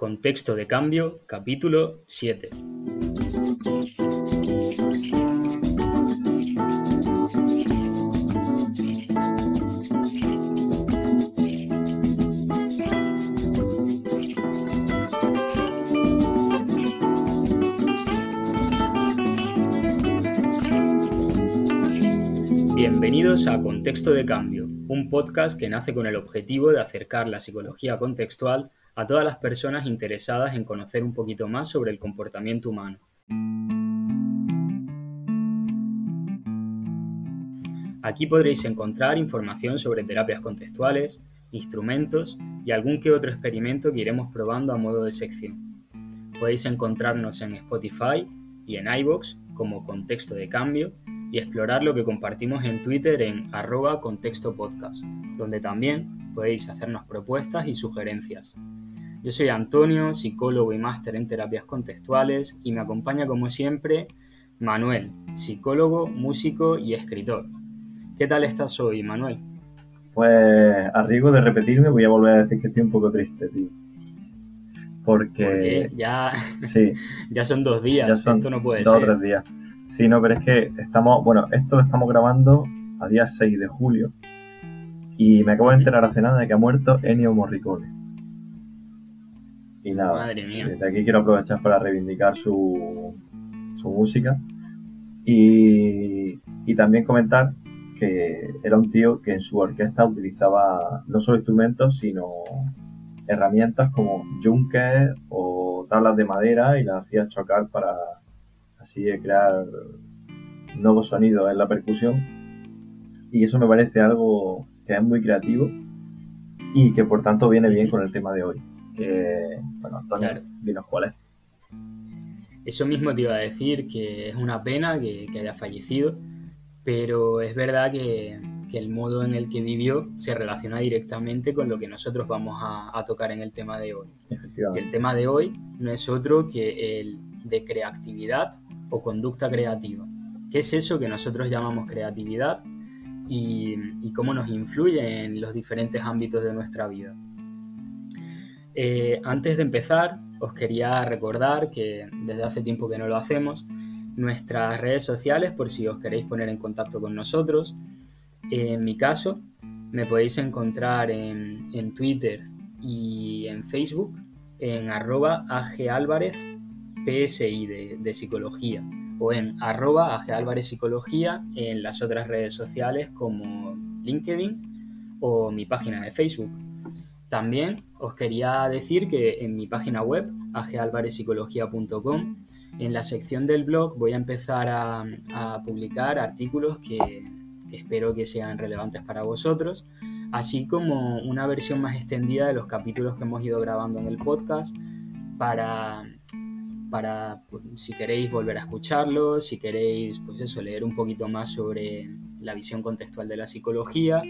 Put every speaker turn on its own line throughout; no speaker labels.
Contexto de cambio, capítulo 7. Bienvenidos a Contexto de Cambio, un podcast que nace con el objetivo de acercar la psicología contextual a todas las personas interesadas en conocer un poquito más sobre el comportamiento humano. Aquí podréis encontrar información sobre terapias contextuales, instrumentos y algún que otro experimento que iremos probando a modo de sección. Podéis encontrarnos en Spotify y en iVoox como Contexto de Cambio y explorar lo que compartimos en Twitter en arroba contexto podcast, donde también podéis hacernos propuestas y sugerencias. Yo soy Antonio, psicólogo y máster en terapias contextuales y me acompaña como siempre Manuel, psicólogo, músico y escritor. ¿Qué tal estás hoy, Manuel?
Pues a riesgo de repetirme voy a volver a decir que estoy un poco triste, tío. Porque,
ya, sí, ya son dos días, esto no puede
dos
ser.
Dos o tres días. Sí, no, pero es que estamos, bueno, esto lo estamos grabando a día 6 de julio y me acabo de enterar hace nada de que ha muerto Ennio Morricone. Y nada,
Madre mía.
desde aquí quiero aprovechar para reivindicar su, su música y, y también comentar que era un tío que en su orquesta utilizaba no solo instrumentos, sino herramientas como yunques o tablas de madera y las hacía chocar para así crear nuevos sonidos en la percusión. Y eso me parece algo que es muy creativo y que por tanto viene bien con el tema de hoy. Que, bueno, Antonio,
Claro.
dinos cuál es.
Eso mismo te iba a decir, que es una pena que, que haya fallecido, pero es verdad que, que el modo en el que vivió se relaciona directamente con lo que nosotros vamos a, a tocar en el tema de hoy. Y el tema de hoy no es otro que el de creatividad o conducta creativa. ¿Qué es eso que nosotros llamamos creatividad y, y cómo nos influye en los diferentes ámbitos de nuestra vida? Eh, antes de empezar, os quería recordar que desde hace tiempo que no lo hacemos, nuestras redes sociales por si os queréis poner en contacto con nosotros. En mi caso, me podéis encontrar en, Twitter y en Facebook en arroba agálvarez PSI de, psicología o en arroba agálvarez psicología en las otras redes sociales como LinkedIn o mi página de Facebook. También os quería decir que en mi página web, agalvarezpsicología.com, en la sección del blog voy a empezar a, publicar artículos que, que espero que sean relevantes para vosotros, así como una versión más extendida de los capítulos que hemos ido grabando en el podcast para, para pues, si queréis volver a escucharlos, si queréis pues eso, leer un poquito más sobre la visión contextual de la psicología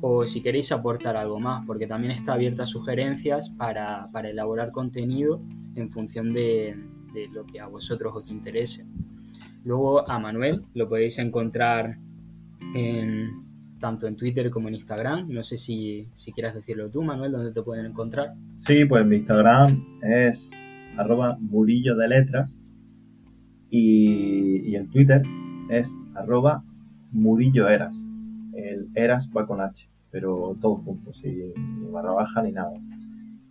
o si queréis aportar algo más, porque también está abierta a sugerencias para, para elaborar contenido en función de, de lo que a vosotros os interese. Luego a Manuel lo podéis encontrar en, tanto en Twitter como en Instagram. No sé si, si quieras decirlo tú, Manuel, dónde te pueden encontrar.
Sí, pues mi Instagram es arroba murillo de letras y, y en Twitter es arroba murillo eras. El eras va con H, pero todo junto, sin ni barra baja ni nada.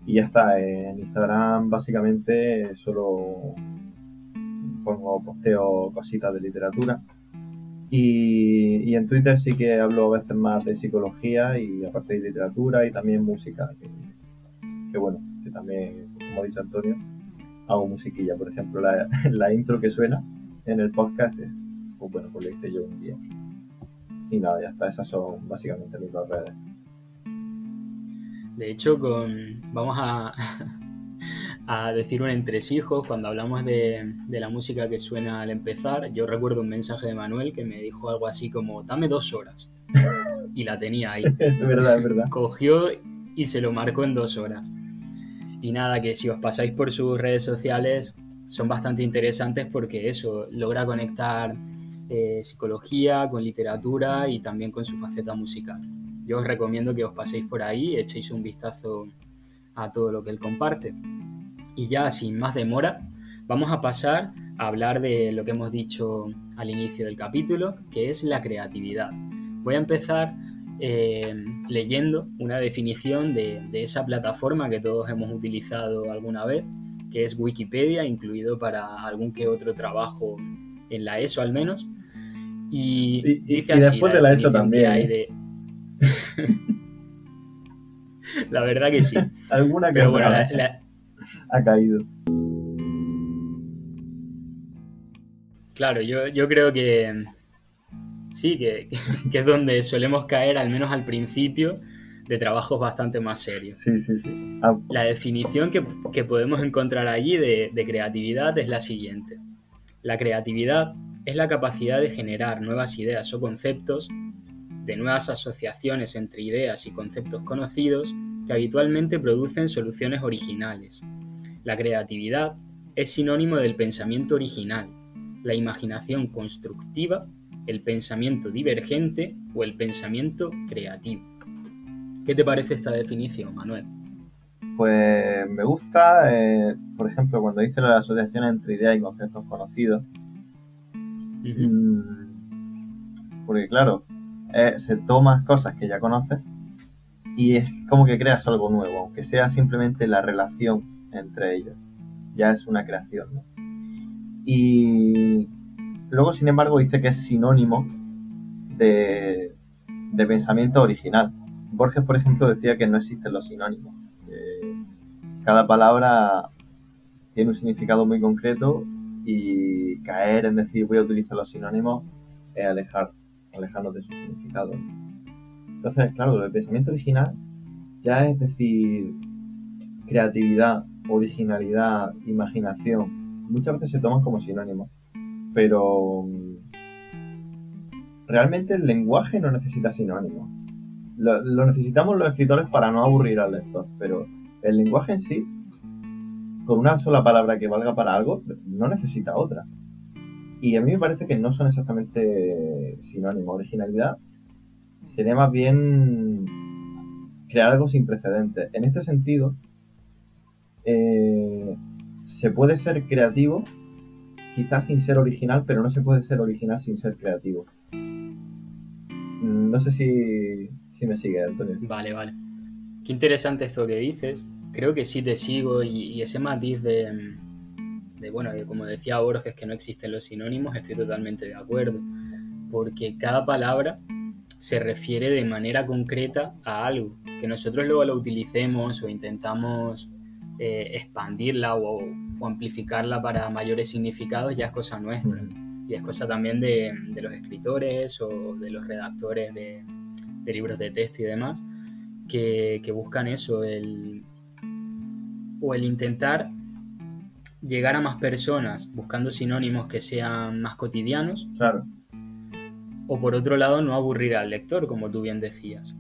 Y ya está, en Instagram básicamente solo pongo posteo cositas de literatura. Y, y en Twitter sí que hablo a veces más de psicología y aparte de literatura y también música. Que, que bueno, que también, como ha dicho Antonio, hago musiquilla. Por ejemplo, la, la intro que suena en el podcast es, pues bueno, pues lo hice yo un día. Y nada, ya está, esas son básicamente mis dos redes.
De hecho, con, vamos a, a decir un entresijo cuando hablamos de, de, la música que suena al empezar. Yo recuerdo un mensaje de Manuel que me dijo algo así como, dame dos horas. Y la tenía ahí.
es verdad, es verdad.
Cogió y se lo marcó en dos horas. Y nada, que si os pasáis por sus redes sociales son bastante interesantes porque eso logra conectar eh, psicología con literatura y también con su faceta musical. Yo os recomiendo que os paséis por ahí echéis un vistazo a todo lo que él comparte. Y ya sin más demora, vamos a pasar a hablar de lo que hemos dicho al inicio del capítulo, que es la creatividad. Voy a empezar eh, leyendo una definición de, esa plataforma que todos hemos utilizado alguna vez, que es Wikipedia, incluido para algún que otro trabajo en la ESO al menos. Y, dice así, después de la ESO también. Hay ¿eh? de... la verdad que sí.
Alguna que ha caído.
Claro, yo, yo creo que sí, que, es donde solemos caer, al menos al principio, de trabajos bastante más serios.
Sí, sí, sí.
Ah. La definición que, podemos encontrar allí de, de creatividad es la siguiente. La creatividad es la capacidad de generar nuevas ideas o conceptos, de nuevas asociaciones entre ideas y conceptos conocidos que habitualmente producen soluciones originales. La creatividad es sinónimo del pensamiento original, la imaginación constructiva, el pensamiento divergente o el pensamiento creativo. ¿Qué te parece esta definición, Manuel?
Pues me gusta, eh, por ejemplo, cuando dice la asociación entre ideas y conceptos conocidos. Mm, porque claro, eh, se toman cosas que ya conoces y es como que creas algo nuevo, aunque sea simplemente la relación entre ellos. Ya es una creación, ¿no? Y luego, sin embargo, dice que es sinónimo de, pensamiento original. Borges, por ejemplo, decía que no existen los sinónimos. Cada palabra tiene un significado muy concreto y caer en decir voy a utilizar los sinónimos es alejar, alejarnos de su significado. Entonces, claro, el pensamiento original ya es decir creatividad, originalidad, imaginación, muchas veces se toman como sinónimos, pero mm, realmente el lenguaje no necesita sinónimos. Lo, necesitamos los escritores para no aburrir al lector, pero el lenguaje en sí, con una sola palabra que valga para algo, no necesita otra. Y a mí me parece que no son exactamente sinónimos. Originalidad sería más bien crear algo sin precedentes. En este sentido, eh, se puede ser creativo, quizás sin ser original, pero no se puede ser original sin ser creativo. Mm, no sé si, me sigue, Antonio.
Vale, vale. Qué interesante esto que dices. Creo que sí te sigo y, ese matiz de, de, bueno, como decía Borges, que no existen los sinónimos, estoy totalmente de acuerdo. Porque cada palabra se refiere de manera concreta a algo. Que nosotros luego lo utilicemos o intentamos eh, expandirla o, amplificarla para mayores significados ya es cosa nuestra. Y es cosa también de, los escritores o de los redactores de, libros de texto y demás, que, buscan eso, el, o el intentar llegar a más personas buscando sinónimos que sean más cotidianos.
Claro.
O por otro lado, no aburrir al lector, como tú bien decías.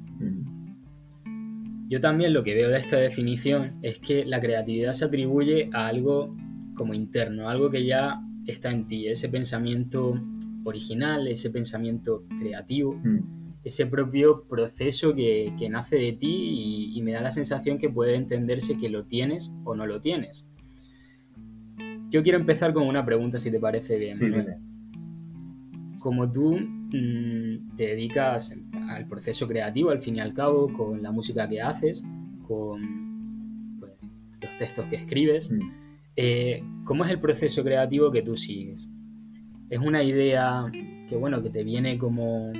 Yo también lo que veo de esta definición es que la creatividad se atribuye a algo como interno, algo que ya está en ti, ese pensamiento original, ese pensamiento creativo, mm. Ese propio proceso que, nace de ti y, me da la sensación que puede entenderse que lo tienes o no lo tienes. Yo quiero empezar con una pregunta, si te parece bien. Como tú mm, te dedicas al proceso creativo, al fin y al cabo, con la música que haces, con pues, los textos que escribes. Mm. Eh, ¿Cómo es el proceso creativo que tú sigues? ¿Es una idea que, bueno, que te viene como,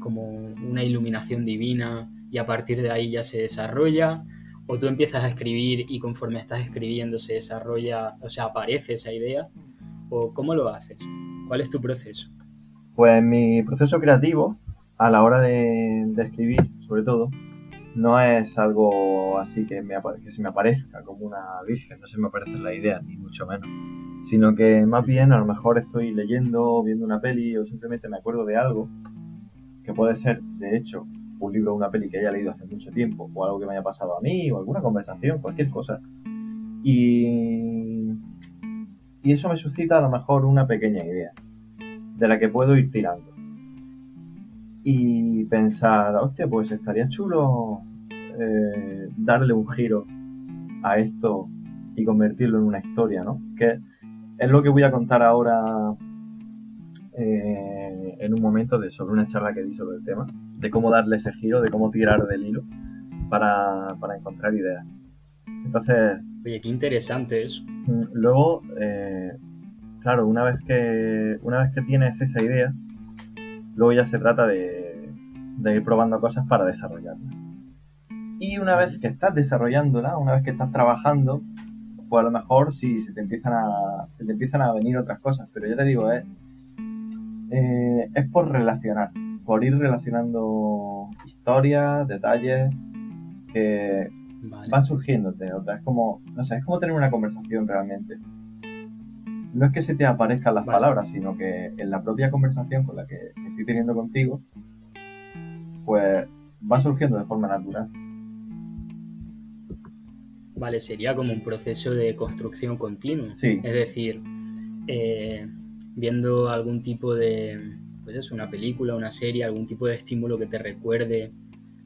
como una iluminación divina y a partir de ahí ya se desarrolla? ¿O tú empiezas a escribir y conforme estás escribiendo se desarrolla, o sea, aparece esa idea? ¿O cómo lo haces? ¿Cuál es tu proceso?
Pues mi proceso creativo a la hora de, escribir, sobre todo, no es algo así que, me, que se me aparezca como una virgen, no se me aparece la idea, ni mucho menos. Sino que más bien a lo mejor estoy leyendo, viendo una peli o simplemente me acuerdo de algo, puede ser, de hecho, un libro o una peli que haya leído hace mucho tiempo, o algo que me haya pasado a mí, o alguna conversación, cualquier cosa. Y, y eso me suscita a lo mejor una pequeña idea, de la que puedo ir tirando y pensar, hostia, pues estaría chulo eh, darle un giro a esto y convertirlo en una historia, ¿no? Que es lo que voy a contar ahora eh, en un momento de, sobre una charla que di sobre el tema, de cómo darle ese giro, de cómo tirar del hilo para, para encontrar ideas. Entonces...
Oye, qué interesante eso.
Mm, luego, eh, claro, una vez que una vez que tienes esa idea, luego ya se trata de, de ir probando cosas para desarrollarla. Y una vez que estás desarrollándola, una vez que estás trabajando, pues a lo mejor sí se te empiezan a, se te empiezan a venir otras cosas. Pero ya te digo, es, eh, es por relacionar, por ir relacionando historias, detalles que van surgiéndote. O sea, es como, no sé, es como tener una conversación realmente. No es que se te aparezcan las palabras, sino que en la propia conversación con la que estoy teniendo contigo, pues va surgiendo de forma natural.
Vale, sería como un proceso de construcción continua.
Sí.
Es decir, eh, viendo algún tipo de, pues es una película, una serie, algún tipo de estímulo que te recuerde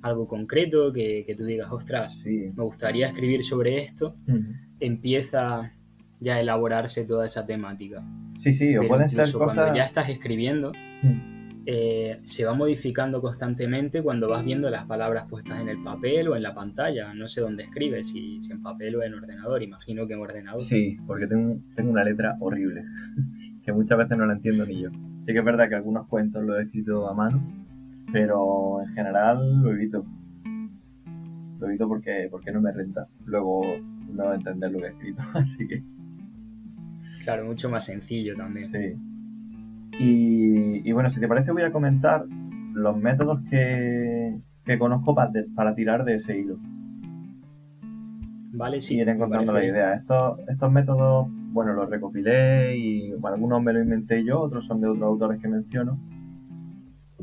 algo concreto, que, tú digas, ostras, me gustaría escribir sobre esto, empieza ya a elaborarse toda esa temática.
Sí, sí, o pueden ser cosas...
Cuando ya estás escribiendo, eh, se va modificando constantemente cuando vas viendo las palabras puestas en el papel o en la pantalla. No sé dónde escribes, si, en papel o en ordenador. Imagino que en ordenador.
Sí, porque tengo, tengo una letra horrible, que muchas veces no la entiendo ni yo. Sí que es verdad que algunos cuentos los he escrito a mano, pero en general lo evito. Lo evito porque, porque no me renta luego no entender lo que he escrito, así que...
Claro, mucho más sencillo también.
Sí. Y, bueno, si te parece voy a comentar los métodos que, conozco para, tirar de ese hilo.
Vale, sí.
Y ir encontrando la idea. Estos, estos métodos, bueno, los recopilé y algunos me los inventé yo, otros son de otros autores que menciono.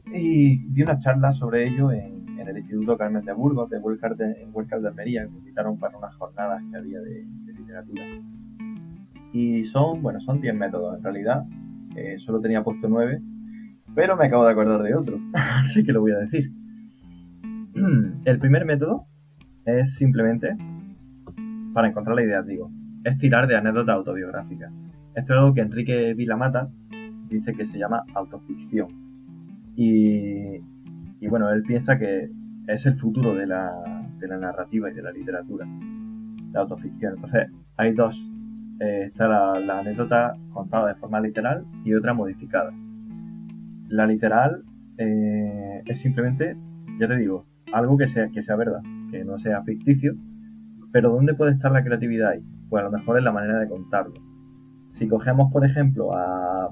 Y di una charla sobre ello en, el Instituto Carmen de Burgos, de Huelcar de, en Huelcar de Almería, que me invitaron para unas jornadas que había de, literatura. Y son, bueno, son 10 métodos en realidad, eh, solo tenía puesto 9, pero me acabo de acordar de otro, así que lo voy a decir. El primer método es simplemente, para encontrar la idea, digo, es tirar de anécdotas autobiográficas. Esto es algo que Enrique Vilamatas dice que se llama autoficción. Y, y bueno, él piensa que es el futuro de la, narrativa y de la literatura, la autoficción. Entonces, hay dos eh, está la, anécdota contada de forma literal y otra modificada. La literal eh, es simplemente, ya te digo, algo que sea, que sea verdad, que no sea ficticio, pero ¿dónde puede estar la creatividad ahí? Pues a lo mejor es la manera de contarlo. Si cogemos, por ejemplo, a,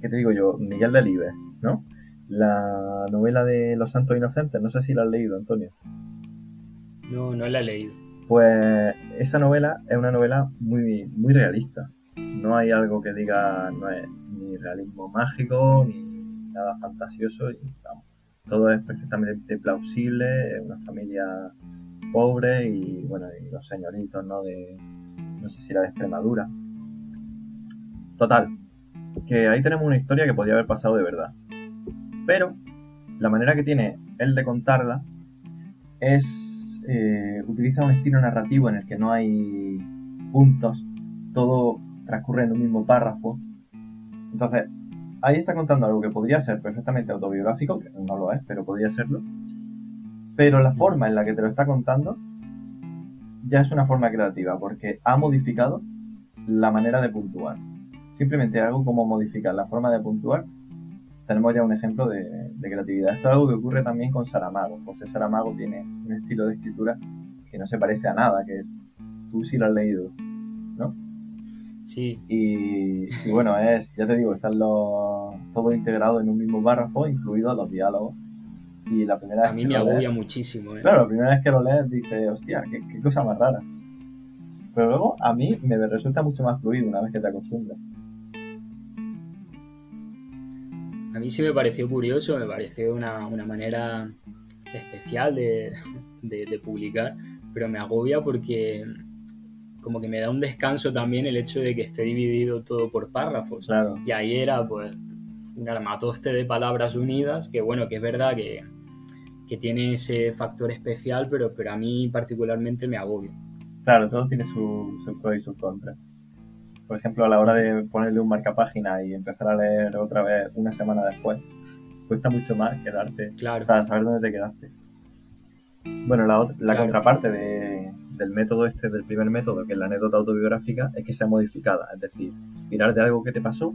¿qué te digo yo? Miguel Delibes, ¿no? La novela de Los Santos Inocentes, no sé si la has leído, Antonio.
No, no la he leído.
Pues esa novela es una novela muy, muy realista. No hay algo que diga, no es ni realismo mágico, ni nada fantasioso. Y, todo es perfectamente plausible, es una familia pobre y bueno, y los señoritos, ¿no? De, no sé si era de Extremadura. Total, que ahí tenemos una historia que podría haber pasado de verdad. Pero la manera que tiene él de contarla es eh, utiliza un estilo narrativo en el que no hay puntos, todo transcurre en un mismo párrafo. Entonces, ahí está contando algo que podría ser perfectamente autobiográfico, que no lo es, pero podría serlo. Pero la forma en la que te lo está contando ya es una forma creativa, porque ha modificado la manera de puntuar. Simplemente algo como modificar la forma de puntuar tenemos ya un ejemplo de, creatividad. Esto es algo que ocurre también con Saramago. José Saramago tiene un estilo de escritura que no se parece a nada, que tú sí lo has leído, ¿no?
Sí.
Y, bueno, es, ya te digo, están los, todo integrado en un mismo párrafo, incluidos los diálogos. Y la primera
a mí me agobia muchísimo. ¿eh?
Claro, la primera vez que lo lees dices, hostia, qué, qué cosa más rara. Pero luego a mí me resulta mucho más fluido una vez que te acostumbras.
a mí sí me pareció curioso, me pareció una, manera especial de, publicar, pero me agobia porque como que me da un descanso también el hecho de que esté dividido todo por párrafos. Y ahí era pues un armatoste de palabras unidas, que bueno, que es verdad que, tiene ese factor especial, pero, pero a mí particularmente me agobia.
Claro, todo tiene sus su pros y sus contras. Por ejemplo, a la hora de ponerle un marcapágina y empezar a leer otra vez una semana después, cuesta mucho más quedarte
Claro.
para saber dónde te quedaste. Bueno, la, la
Claro.
contraparte de- del método este, del primer método, que es la anécdota autobiográfica, es que sea modificada. Es decir, tirar de algo que te pasó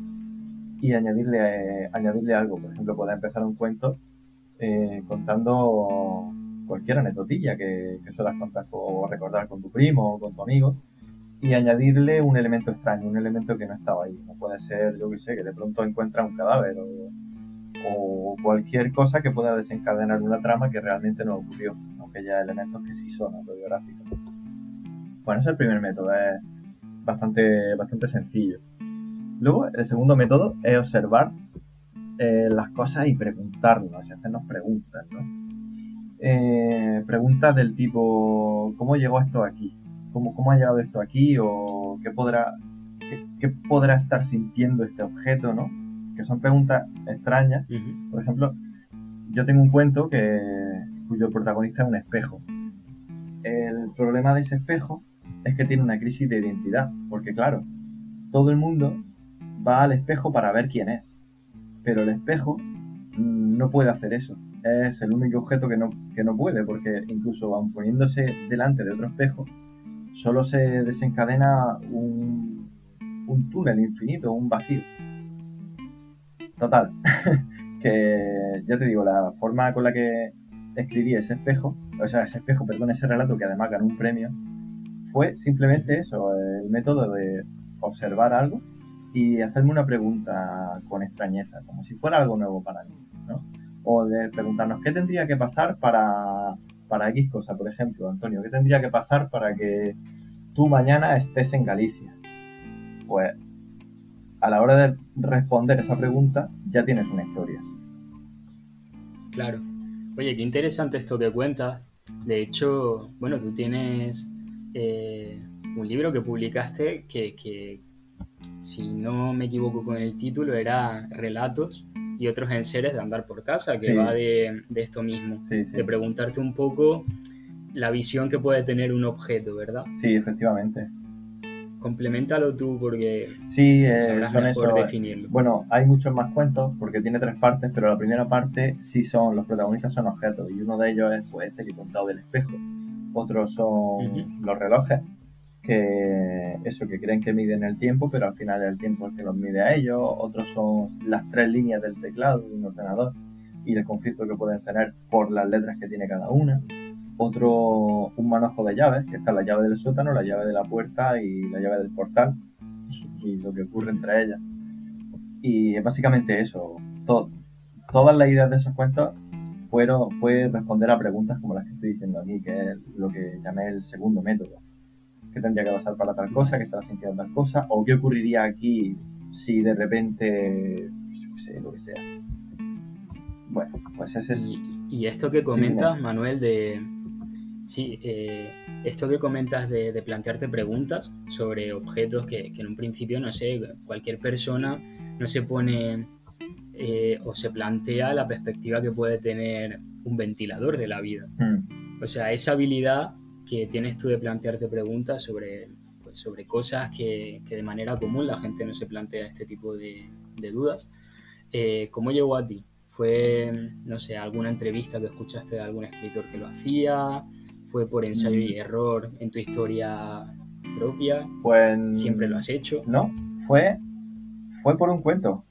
y añadirle, eh, añadirle algo. Por ejemplo, puedes empezar un cuento eh, contando cualquier anecdotilla que, que suelas contar o recordar con tu primo o con tu amigo y añadirle un elemento extraño, un elemento que no estaba ahí. No puede ser, yo que sé, que de pronto encuentra un cadáver o, o cualquier cosa que pueda desencadenar una trama que realmente no ocurrió, aunque haya elementos que sí son autobiográficos. Bueno, ese es el primer método, es bastante, bastante sencillo. Luego, el segundo método es observar eh, las cosas y preguntarnos, y hacernos preguntas, ¿no? Eh, preguntas del tipo, ¿cómo llegó esto aquí? ¿Cómo, ¿Cómo ha llegado esto aquí? ¿O qué podrá, qué, qué podrá estar sintiendo este objeto, ¿no? Que son preguntas extrañas por ejemplo, yo tengo un cuento que, cuyo protagonista es un espejo. El problema de ese espejo es que tiene una crisis de identidad, porque claro, todo el mundo va al espejo para ver quién es, pero el espejo mm, no puede hacer eso. Es el único objeto que no, que no puede, porque incluso aun poniéndose delante de otro espejo, solo se desencadena un, un túnel infinito, un vacío. Total, que ya te digo, la forma con la que escribí ese espejo, o sea, ese espejo, perdón, ese relato que además ganó un premio, fue simplemente eso, el método de observar algo y hacerme una pregunta con extrañeza, como si fuera algo nuevo para mí, ¿no? O de preguntarnos, ¿qué tendría que pasar para, para X cosa? Por ejemplo, Antonio, ¿qué tendría que pasar para que tú mañana estés en Galicia? Pues a la hora de responder esa pregunta ya tienes una historia.
Claro. Oye, qué interesante esto que cuentas. De hecho, bueno, tú tienes eh, un libro que publicaste que, que, si no me equivoco con el título, era Relatos y otros enseres de andar por casa, que
Sí.
va de, de esto mismo,
Sí, sí.
de preguntarte un poco la visión que puede tener un objeto, ¿verdad?
Sí, efectivamente.
Complementalo tú porque
Sí, eh,
sabrás
son
mejor
eso.
definirlo.
Bueno, hay muchos más cuentos porque tiene tres partes, pero la primera parte sí son, los protagonistas son objetos y uno de ellos es pues este que he contado del espejo. Otros son los relojes, que eso que creen que miden el tiempo, pero al final es el tiempo el que los mide a ellos. Otros son las tres líneas del teclado de un ordenador y el conflicto que pueden tener por las letras que tiene cada una. Otro, un manojo de llaves, que está la llave del sótano, la llave de la puerta y la llave del portal y lo que ocurre entre ellas. Y es básicamente eso. To- todas las ideas de esos cuentos fueron, fue responder a preguntas como las que estoy diciendo aquí, que es lo que llamé el segundo método. ¿Qué tendría que pasar para tal cosa? ¿Qué estaba sintiendo tal cosa? ¿O qué ocurriría aquí si de repente, yo qué sé, lo que sea? Bueno, pues ese es...
Y, y esto que comentas, Manuel, de. Sí, eh, esto que comentas de, de plantearte preguntas sobre objetos que, que en un principio, no sé, cualquier persona no se pone eh, o se plantea la perspectiva que puede tener un ventilador de la vida.
Mm,
O sea, esa habilidad que tienes tú de plantearte preguntas sobre, pues, sobre cosas que, que de manera común la gente no se plantea este tipo de, de dudas. Eh, ¿Cómo llegó a ti? ¿Fue, no sé, alguna entrevista que escuchaste de algún escritor que lo hacía? ¿Fue por ensayo y error en tu historia propia?
Pues...
¿Siempre lo has hecho?
No, fue, fue por un cuento.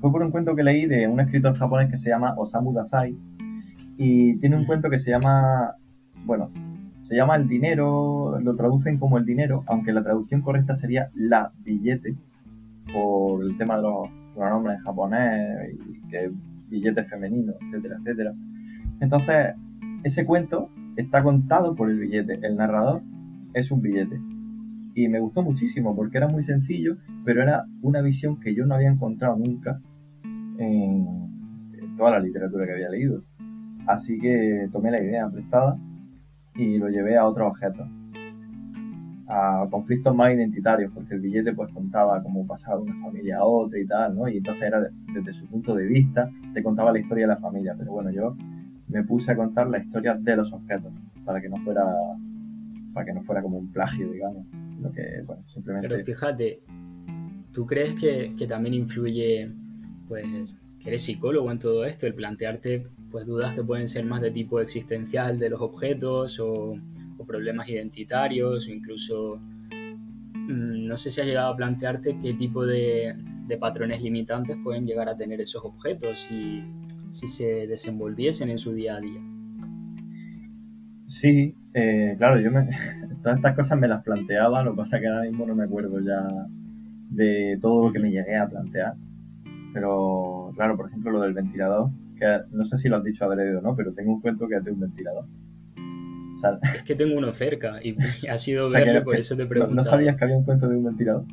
Fue por un cuento que leí de un escritor japonés que se llama Osamu Dazai. Y tiene un cuento que se llama, bueno, se llama El dinero, lo traducen como el dinero, aunque la traducción correcta sería la billete, por el tema de los pronombres en japonés y que billete femenino, etcétera, etcétera. Entonces, ese cuento está contado por el billete. El narrador es un billete. Y me gustó muchísimo porque era muy sencillo, pero era una visión que yo no había encontrado nunca en, toda la literatura que había leído. Así que tomé la idea prestada y lo llevé a otros objetos, a conflictos más identitarios, porque el billete pues contaba cómo pasaba de una familia a otra y tal, ¿no? Y entonces era de- desde su punto de vista, te contaba la historia de la familia, pero bueno, yo me puse a contar la historia de los objetos, para que no fuera para que no fuera como un plagio, digamos. Lo que, bueno, simplemente...
Pero fíjate, ¿tú crees que, que también influye, pues, que eres psicólogo en todo esto, el plantearte pues dudas que pueden ser más de tipo existencial de los objetos o, problemas identitarios o incluso mm, no sé si has llegado a plantearte qué tipo de, patrones limitantes pueden llegar a tener esos objetos si, si se desenvolviesen en su día a día.
Sí, eh, claro, yo me, todas estas cosas me las planteaba, lo que pasa es que ahora mismo no me acuerdo ya de todo lo que me llegué a plantear. Pero, claro, por ejemplo, lo del ventilador, que no sé si lo has dicho adrede o no, pero tengo un cuento que es de un ventilador.
es que tengo uno cerca y ha sido verlo, por eso te pregunto.
¿no, sabías que había un cuento de un ventilador?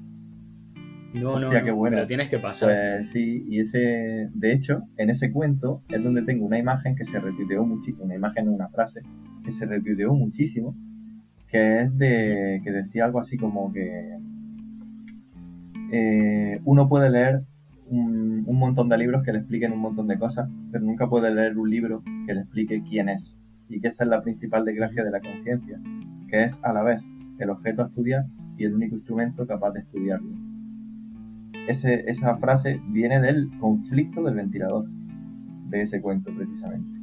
No, no, qué bueno. lo tienes que pasar.
Pues sí, y ese, de hecho, en ese cuento es donde tengo una imagen que se repitió muchísimo, una imagen, una frase que se repitió muchísimo, que es de, que decía algo así como que eh, uno puede leer un, montón de libros que le expliquen un montón de cosas, pero nunca puede leer un libro que le explique quién es. Y que esa es la principal desgracia de la conciencia, que es a la vez el objeto a estudiar y el único instrumento capaz de estudiarlo. Ese, esa frase viene del conflicto del ventilador, de ese cuento precisamente.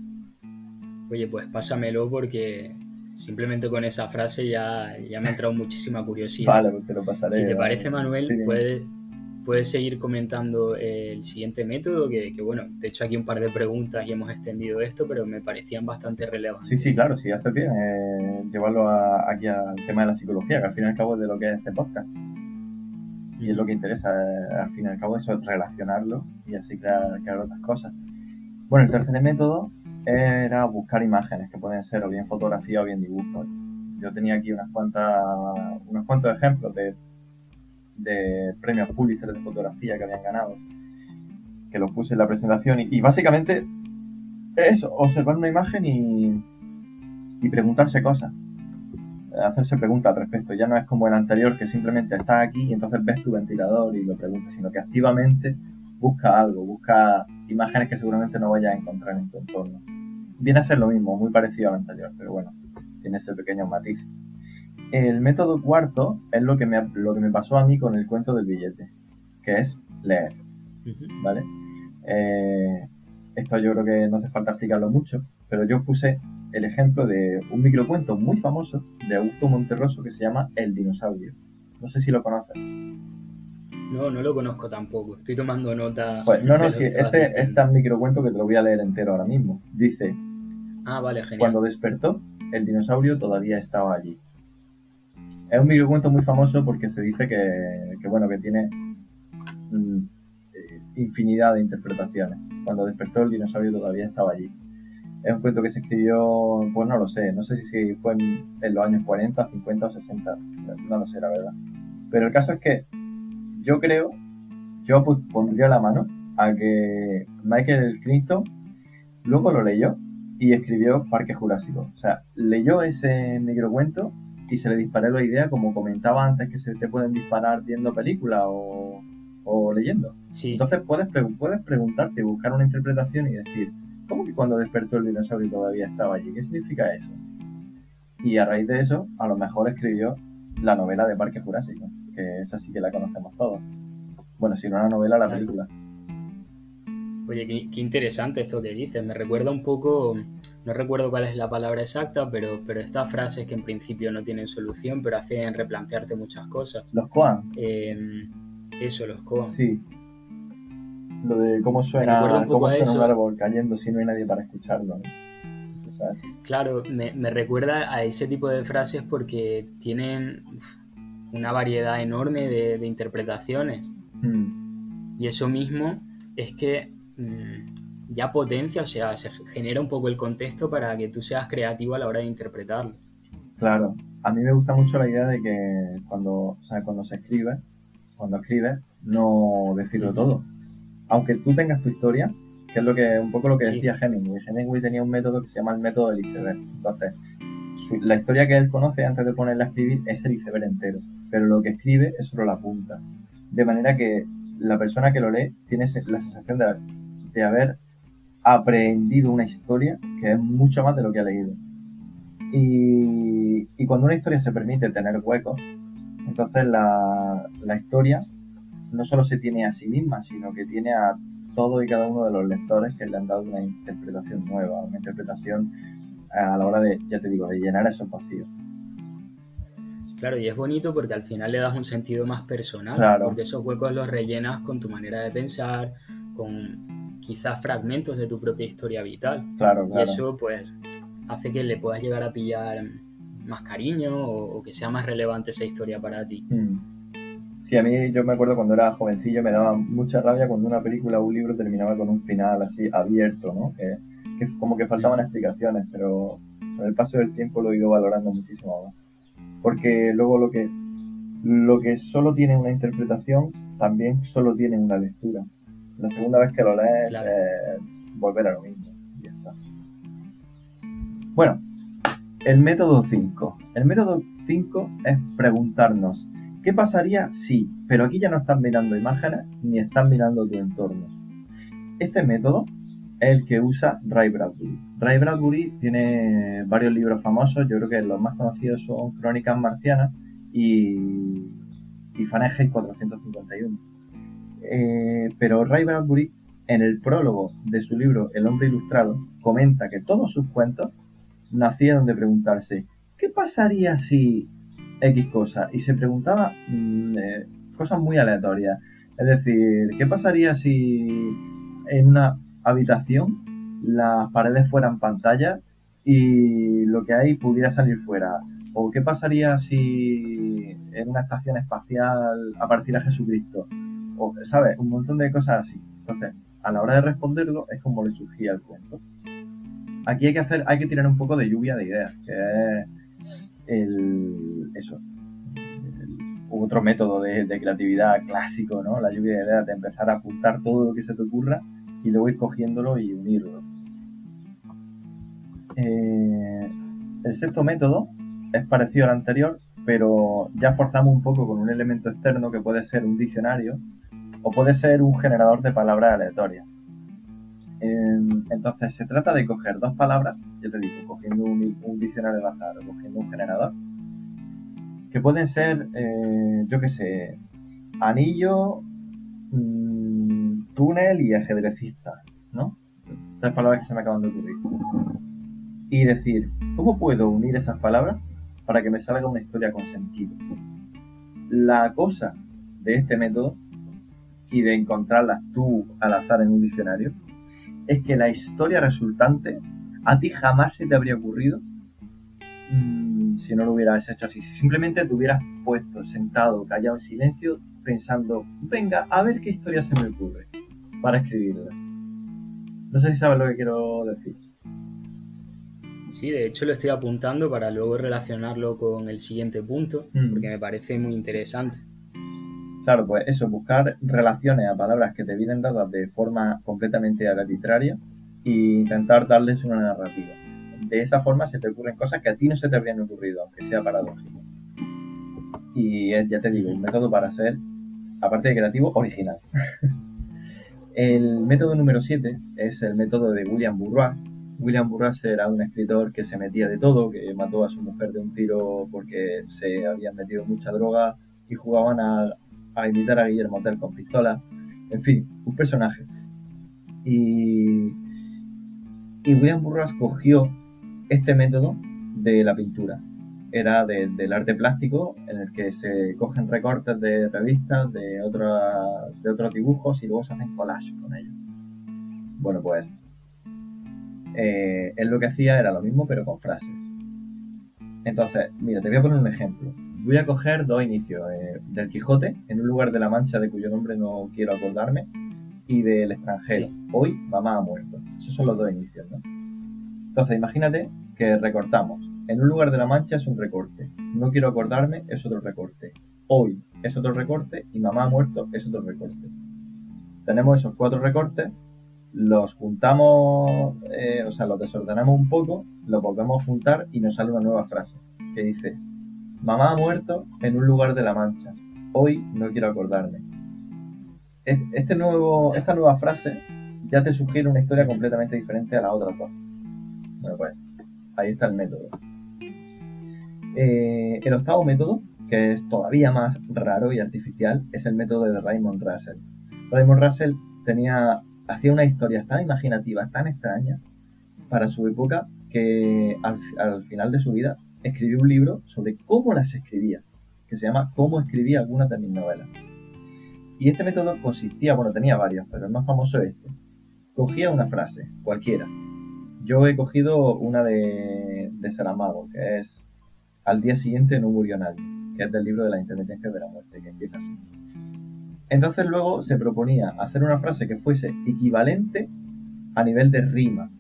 Oye, pues pásamelo porque simplemente con esa frase ya, ya me ha entrado muchísima curiosidad.
Vale, pues te lo pasaré.
Si te parece, Manuel, puedes puedes seguir comentando el siguiente método, que, bueno, de hecho aquí un par de preguntas y hemos extendido esto, pero me parecían bastante relevantes.
Sí, sí, claro, sí, hace bien eh, llevarlo aquí al tema de la psicología, que al fin y al cabo es de lo que es este podcast. Y es lo que interesa, eh, al fin y al cabo, eso es relacionarlo y así crear, otras cosas. Bueno, el tercer método era buscar imágenes, que pueden ser o bien fotografía o bien dibujos. Yo tenía aquí unas cuantas, unos cuantos ejemplos de de premios Pulitzer de fotografía que habían ganado, que lo puse en la presentación. Y, básicamente es observar una imagen y, y preguntarse cosas, hacerse preguntas al respecto. Ya no es como el anterior que simplemente está aquí y entonces ves tu ventilador y lo preguntas, sino que activamente busca algo, busca imágenes que seguramente no vayas a encontrar en tu entorno. Viene a ser lo mismo, muy parecido al anterior, pero bueno, tiene ese pequeño matiz. El método cuarto es lo que me, lo que me pasó a mí con el cuento del billete, que es leer. ¿Vale? Eh, esto yo creo que no hace falta explicarlo mucho, pero yo puse el ejemplo de un microcuento muy famoso de Augusto Monterroso que se llama El dinosaurio. No sé si lo conoces.
No, no lo conozco tampoco. Estoy tomando nota.
Pues no, no, sí, este, este es un microcuento que te lo voy a leer entero ahora mismo. Dice:
Ah, vale, genial.
Cuando despertó, el dinosaurio todavía estaba allí. Es un microcuento muy famoso porque se dice que, bueno, que tiene mm, eh, infinidad de interpretaciones. Cuando despertó el dinosaurio todavía estaba allí. Es un cuento que se escribió, pues no lo sé, no sé si fue en, los años 40, 50 o 60, no lo sé la verdad. Pero el caso es que yo creo, yo pondría la mano a que Michael Crichton luego lo leyó y escribió Parque Jurásico. O sea, leyó ese microcuento y se le disparé la idea, como comentaba antes, que se te pueden disparar viendo películas o, leyendo. Entonces puedes, puedes preguntarte, buscar una interpretación y decir, ¿cómo que cuando despertó el dinosaurio todavía estaba allí? ¿Qué significa eso? Y a raíz de eso, a lo mejor escribió la novela de Parque Jurásico, que esa sí que la conocemos todos. Bueno, si no la novela, la película.
Oye, qué, interesante esto que dices. Me recuerda un poco, no recuerdo cuál es la palabra exacta, pero, pero estas frases que en principio no tienen solución, pero hacen replantearte muchas cosas.
Los koan.
Eh, eso, los koan.
Sí. Lo de cómo suena, cómo suena un árbol cayendo si no hay nadie para escucharlo.
Claro, me, me, recuerda a ese tipo de frases porque tienen una variedad enorme de, interpretaciones. Hmm. Y eso mismo es que Mm, ya potencia, o sea, se genera un poco el contexto para que tú seas creativo a la hora de interpretarlo.
Claro, a mí me gusta mucho la idea de que cuando, o sea, cuando se escribe, cuando escribes, no decirlo todo. Aunque tú tengas tu historia, que es lo que un poco lo que decía Hemingway. Hemingway tenía un método que se llama el método del iceberg. Entonces, la historia que él conoce antes de ponerla a escribir es el iceberg entero, pero lo que escribe es solo la punta. De manera que la persona que lo lee tiene la sensación de de haber aprendido una historia que es mucho más de lo que ha leído. Y, cuando una historia se permite tener huecos, entonces la, la historia no solo se tiene a sí misma, sino que tiene a todo y cada uno de los lectores que le han dado una interpretación nueva, una interpretación a la hora de, ya te digo, de llenar esos vacíos.
Claro, y es bonito porque al final le das un sentido más personal,
Claro.
porque esos huecos los rellenas con tu manera de pensar, con quizás fragmentos de tu propia historia vital.
Claro,
Y
claro.
eso pues hace que le puedas llegar a pillar más cariño o, o que sea más relevante esa historia para ti.
Mm. Sí, a mí yo me acuerdo cuando era jovencillo me daba mucha rabia cuando una película o un libro terminaba con un final así abierto, ¿no? Que, que como que faltaban explicaciones, pero con el paso del tiempo lo he ido valorando muchísimo más. Porque luego lo que, lo que solo tiene una interpretación también solo tiene una lectura. La segunda vez que lo lees
Claro.
es volver a lo mismo. y Ya está. Bueno, el método 5. El método 5 es preguntarnos, ¿qué pasaría si? Pero aquí ya no estás mirando imágenes ni estás mirando tu entorno. Este método es el que usa Ray Bradbury. Ray Bradbury tiene varios libros famosos, yo creo que los más conocidos son Crónicas Marcianas y, y Fahrenheit 451. Eh, pero Ray Bradbury, en el prólogo de su libro El hombre ilustrado, comenta que todos sus cuentos nacieron de preguntarse, ¿qué pasaría si X cosa? Y se preguntaba mm, eh, cosas muy aleatorias. Es decir, ¿qué pasaría si en una habitación las paredes fueran pantalla y lo que hay pudiera salir fuera? ¿O qué pasaría si en una estación espacial apareciera Jesucristo? O, ¿sabes? Un montón de cosas así. Entonces, a la hora de responderlo es como le surgía el cuento aquí hay que hacer, hay que tirar un poco de lluvia de ideas, que es el, eso, otro método de, de creatividad clásico, ¿no? La lluvia de ideas, de empezar a apuntar todo lo que se te ocurra y luego ir cogiéndolo y unirlo. Eh, el sexto método es parecido al anterior, pero ya forzamos un poco con un elemento externo que puede ser un diccionario o puede ser un generador de palabras aleatorias. En- Entonces se trata de coger dos palabras, yo te digo, cogiendo un, diccionario al azar o cogiendo un generador, que pueden ser, eh, yo qué sé, anillo, mm, túnel y ajedrecista, ¿no? Tres palabras que se me acaban de ocurrir. Y decir, ¿cómo puedo unir esas palabras para que me salga una historia con sentido? La cosa de este método y de encontrarlas tú al azar en un diccionario es que la historia resultante a ti jamás se te habría ocurrido mm, si no lo hubieras hecho así. Si simplemente te hubieras puesto sentado, callado en silencio, pensando, venga, a ver qué historia se me ocurre para escribirla. No sé si sabes lo que quiero decir.
Sí, de hecho lo estoy apuntando para luego relacionarlo con el siguiente punto,
Mm.
porque me parece muy interesante.
Claro, pues eso, buscar relaciones a palabras que te vienen dadas de forma completamente arbitraria e intentar darles una narrativa. De esa forma se te ocurren cosas que a ti no se te habrían ocurrido, aunque sea paradójico. Y es, ya te digo, un método para ser, aparte de creativo, original. el método número 7 es el método de William Burroughs. William Burroughs era un escritor que se metía de todo, que mató a su mujer de un tiro porque se habían metido mucha droga y jugaban a, a imitar a Guillermo Tell con pistola. En fin, un personaje. Y, William Burroughs cogió este método de la pintura. Era de- del arte plástico en el que se cogen recortes de revistas, de, de otros dibujos y luego se hacen collage con ellos. Bueno, pues eh, él lo que hacía era lo mismo pero con frases. Entonces, mira, te voy a poner un ejemplo. Voy a coger dos inicios, eh, del Quijote, en un lugar de la Mancha de cuyo nombre no quiero acordarme, y del extranjero.
Sí.
Hoy mamá ha muerto. Esos son los dos inicios, ¿no? Entonces, imagínate que recortamos. En un lugar de la Mancha es un recorte. No quiero acordarme es otro recorte. Hoy es otro recorte y mamá ha muerto es otro recorte. Tenemos esos cuatro recortes, los juntamos, eh, o sea, los desordenamos un poco, los volvemos a juntar y nos sale una nueva frase que dice, mamá ha muerto en un lugar de la Mancha. Hoy no quiero acordarme. Es- Este nuevo, esta nueva frase ya te sugiere una historia completamente diferente a las otras dos. Bueno, pues ahí está el método. Eh, el octavo método, que es todavía más raro y artificial, es el método de Raymond Russell. Raymond Russell tenía, hacía una historia tan imaginativa, tan extraña para su época, que al, final de su vida escribió un libro sobre cómo las escribía, que se llama Cómo escribía algunas de mis novelas. Y este método consistía, bueno, tenía varios, pero el más famoso es este. Cogía una frase, cualquiera. Yo he cogido una de, de Saramago, que es Al día siguiente no murió nadie, que es del libro de la intermitencia de la muerte, que empieza así. Entonces luego se proponía hacer una frase que fuese equivalente a nivel de rima.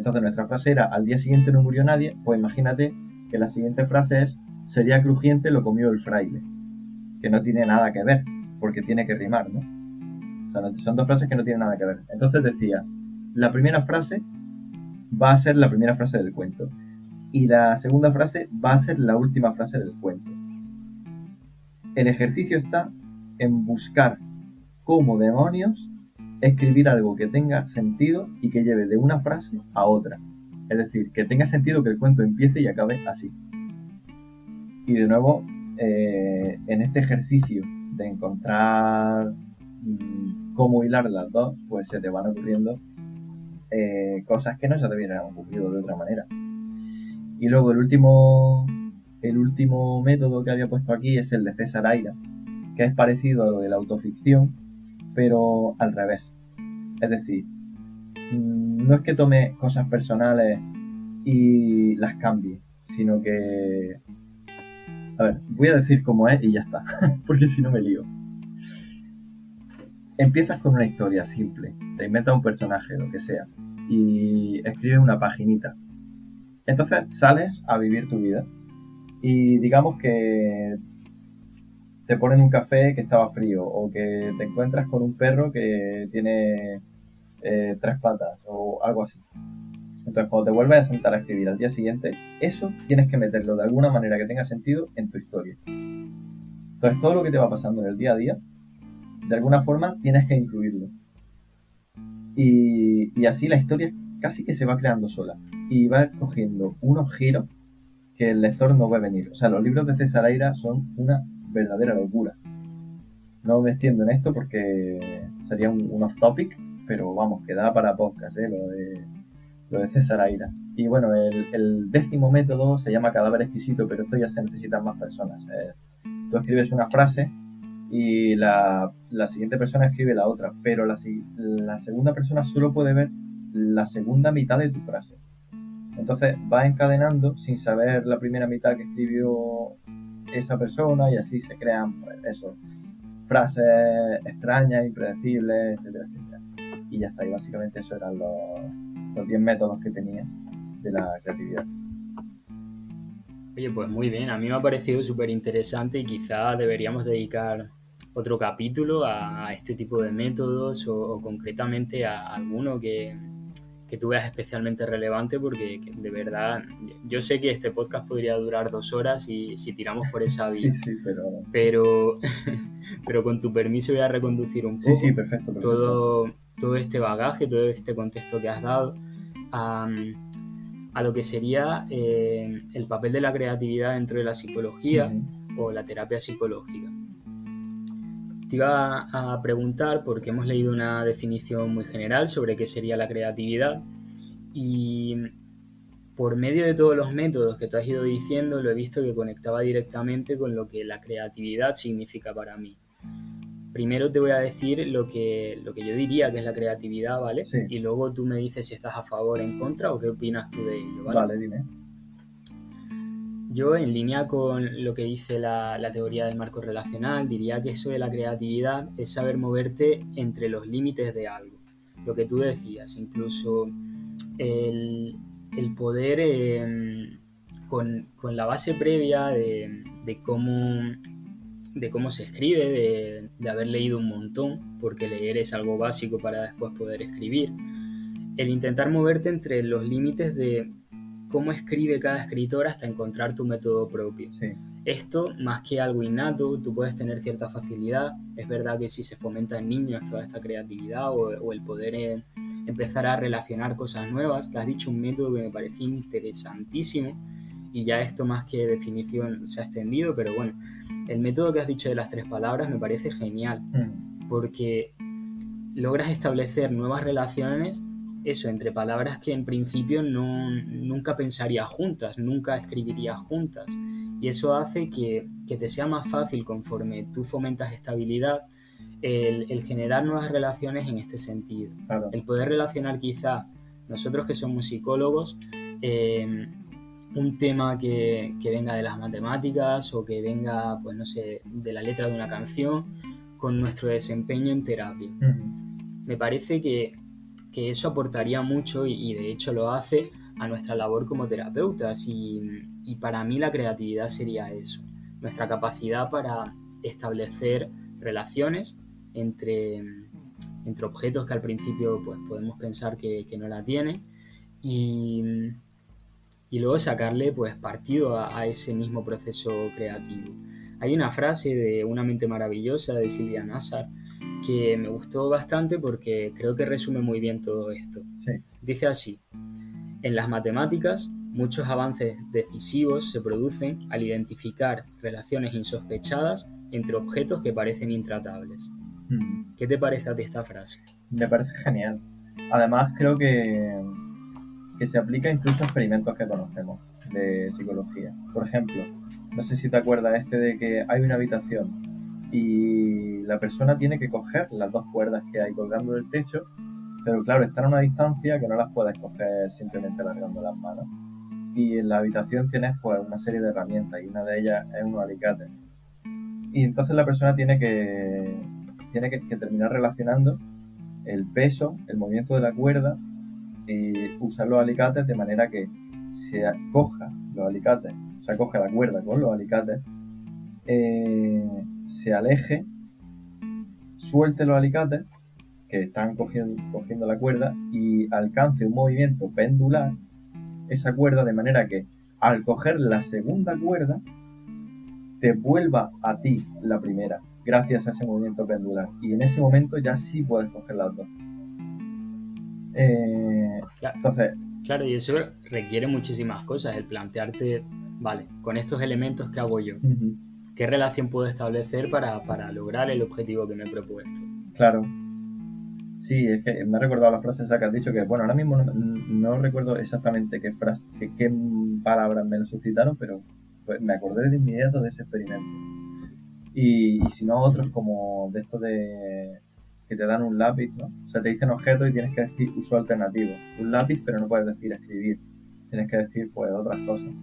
Entonces nuestra frase era al día siguiente no murió nadie, pues imagínate que la siguiente frase es sería crujiente lo comió el fraile, que no tiene nada que ver, porque tiene que rimar, ¿no? O sea, son dos frases que no tienen nada que ver. Entonces decía, la primera frase va a ser la primera frase del cuento y la segunda frase va a ser la última frase del cuento. El ejercicio está en buscar cómo demonios escribir algo que tenga sentido y que lleve de una frase a otra. Es decir, que tenga sentido que el cuento empiece y acabe así. Y de nuevo, eh, en este ejercicio de encontrar mm, cómo hilar las dos, pues se te van ocurriendo eh, cosas que no se te hubieran ocurrido de otra manera. Y luego el último, el último método que había puesto aquí es el de César Aira, que es parecido a lo de la autoficción, pero al revés. Es decir, mm, no es que tome cosas personales y las cambie, sino que... A ver, voy a decir cómo es y ya está, porque si no me lío. Empiezas con una historia simple, te inventas un personaje, lo que sea, y escribes una paginita. Entonces sales a vivir tu vida y digamos que te ponen un café que estaba frío o que te encuentras con un perro que tiene eh, tres patas o algo así. Entonces, cuando te vuelves a sentar a escribir al día siguiente, eso tienes que meterlo de alguna manera que tenga sentido en tu historia. Entonces, todo lo que te va pasando en el día a día, de alguna forma tienes que incluirlo. Y, así la historia casi que se va creando sola. Y va cogiendo unos giros que el lector no a venir. O sea, los libros de César Aira son una verdadera locura. No me extiendo en esto porque sería un, off topic, pero vamos, que da para podcast, ¿eh? lo, de, lo de César Aira. Y bueno, el, décimo método se llama cadáver exquisito, pero esto ya se necesitan más personas. ¿eh? tú escribes una frase y la, siguiente persona escribe la otra, pero la, la segunda persona solo puede ver la segunda mitad de tu frase. Entonces va encadenando sin saber la primera mitad que escribió esa persona y así se crean pues, eso, frases extrañas, impredecibles, etcétera, etcétera. Y ya está, y básicamente eso eran los 10 métodos que tenía de la creatividad.
Oye, pues muy bien, a mí me ha parecido súper interesante y quizá deberíamos dedicar otro capítulo a, este tipo de métodos o concretamente a alguno que, que tú veas especialmente relevante porque de verdad yo sé que este podcast podría durar dos horas y si tiramos por esa vía
sí, sí, pero...
pero pero con tu permiso voy a reconducir un poco
sí, perfecto,
todo todo este bagaje todo este contexto que has dado a, a lo que sería eh, el papel de la creatividad dentro de la psicología o la terapia psicológica te iba a preguntar, porque hemos leído una definición muy general sobre qué sería la creatividad y por medio de todos los métodos que tú has ido diciendo, lo he visto que conectaba directamente con lo que la creatividad significa para mí. Primero te voy a decir lo que, lo que yo diría que es la creatividad, ¿vale? Y luego tú me dices si estás a favor, o en contra o qué opinas tú de ello, ¿vale?
Vale, dime.
Yo, en línea con lo que dice la, teoría del marco relacional, diría que eso de la creatividad es saber moverte entre los límites de algo. Lo que tú decías, incluso el, poder, em, con, la base previa de, cómo, de cómo se escribe, de, de haber leído un montón, porque leer es algo básico para después poder escribir, el intentar moverte entre los límites de cómo escribe cada escritor hasta encontrar tu método propio. Esto, más que algo innato, tú puedes tener cierta facilidad. Es verdad que si se fomenta en niños toda esta creatividad o, el poder eh, empezar a relacionar cosas nuevas, que has dicho un método que me parece interesantísimo, y ya esto más que definición se ha extendido, pero bueno, el método que has dicho de las tres palabras me parece genial,
Mm,
porque logras establecer nuevas relaciones, eso, entre palabras que en principio no, nunca pensarías juntas, nunca escribirías juntas, y eso hace que, que te sea más fácil conforme tú fomentas estabilidad el, el generar nuevas relaciones en este sentido
claro.
el poder relacionar quizá nosotros que somos psicólogos eh, un tema que, que venga de las matemáticas o que venga, pues no sé, de la letra de una canción con nuestro desempeño en terapia. Me parece que, que eso aportaría mucho y, de hecho lo hace a nuestra labor como terapeutas y, para mí la creatividad sería eso, nuestra capacidad para establecer relaciones entre, entre objetos que al principio pues, podemos pensar que, que no la tienen y, y luego sacarle pues, partido a, a ese mismo proceso creativo. Hay una frase de Una mente maravillosa de Silvia Nassar que me gustó bastante porque creo que resume muy bien todo esto.
sí,
Dice así, en las matemáticas muchos avances decisivos se producen al identificar relaciones insospechadas entre objetos que parecen intratables.
mm.
¿Qué te parece a ti esta frase?
Me parece genial. Además, creo que, que se aplica incluso a experimentos que conocemos de psicología. Por ejemplo, no sé si te acuerdas este de que hay una habitación y la persona tiene que coger las dos cuerdas que hay colgando del techo, pero claro, están a una distancia que no las puedes coger simplemente alargando las manos. Y en la habitación tienes pues una serie de herramientas y una de ellas es un alicate. Y entonces la persona tiene que, tiene que, que terminar relacionando el peso, el movimiento de la cuerda y usar los alicates de manera que se coja los alicates, se coja la cuerda con los alicates, eh, se aleje, suelte los alicates que están cogiendo, cogiendo la cuerda y alcance un movimiento pendular esa cuerda de manera que al coger la segunda cuerda te vuelva a ti la primera gracias a ese movimiento pendular y en ese momento ya sí puedes coger las dos. Eh,
Claro.
entonces,
Claro, y eso requiere muchísimas cosas, el plantearte, vale, con estos elementos que hago yo, ¿qué relación puedo establecer para, para lograr el objetivo que me he propuesto?
claro. Sí, es que me ha recordado la frase que has dicho que, bueno, ahora mismo no, no recuerdo exactamente qué, frase, qué, qué palabras me lo suscitaron, pero pues, me acordé de inmediato de ese experimento. Y, y si no, otros como de esto de que te dan un lápiz, ¿no? O sea, te dicen objeto y tienes que decir uso alternativo. Un lápiz, pero no puedes decir escribir. Tienes que decir, pues, otras cosas.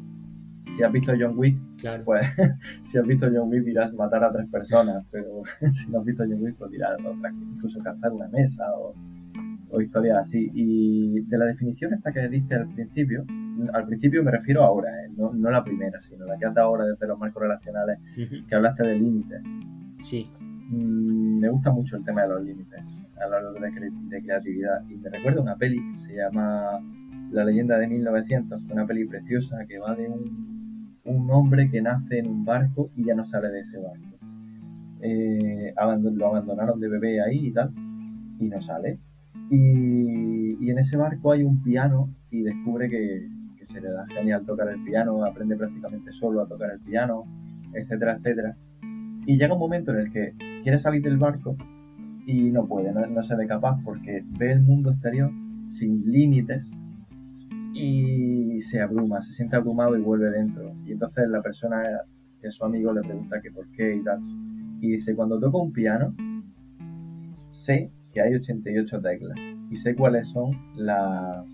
Si has visto John Wick,
Claro,
pues, si has visto John Wick dirás matar a tres personas, pero si no has visto John Wick, pues dirás otras, incluso cazar una mesa o, o historias así. Y de la definición esta que diste al principio, al principio me refiero ahora, ¿eh? no, no la primera, sino la que has dado ahora desde los marcos relacionales, que hablaste de límites.
sí,
Mm, me gusta mucho el tema de los límites a la hora de, cre- de creatividad y me recuerda una peli que se llama La leyenda de 1900, una peli preciosa que va de un, un hombre que nace en un barco y ya no sale de ese barco. Eh, lo abandonaron de bebé ahí y tal y no sale. Y, en ese barco hay un piano y descubre que, se le da genial tocar el piano, aprende prácticamente solo a tocar el piano, etcétera, etcétera. Y llega un momento en el que quiere salir del barco y no puede, no se ve capaz porque ve el mundo exterior sin límites y se abruma, se siente abrumado y vuelve dentro. Y entonces la persona que su amigo le pregunta que por qué y tal. Y dice, cuando toco un piano, sé que hay 88 teclas y sé cuáles son las,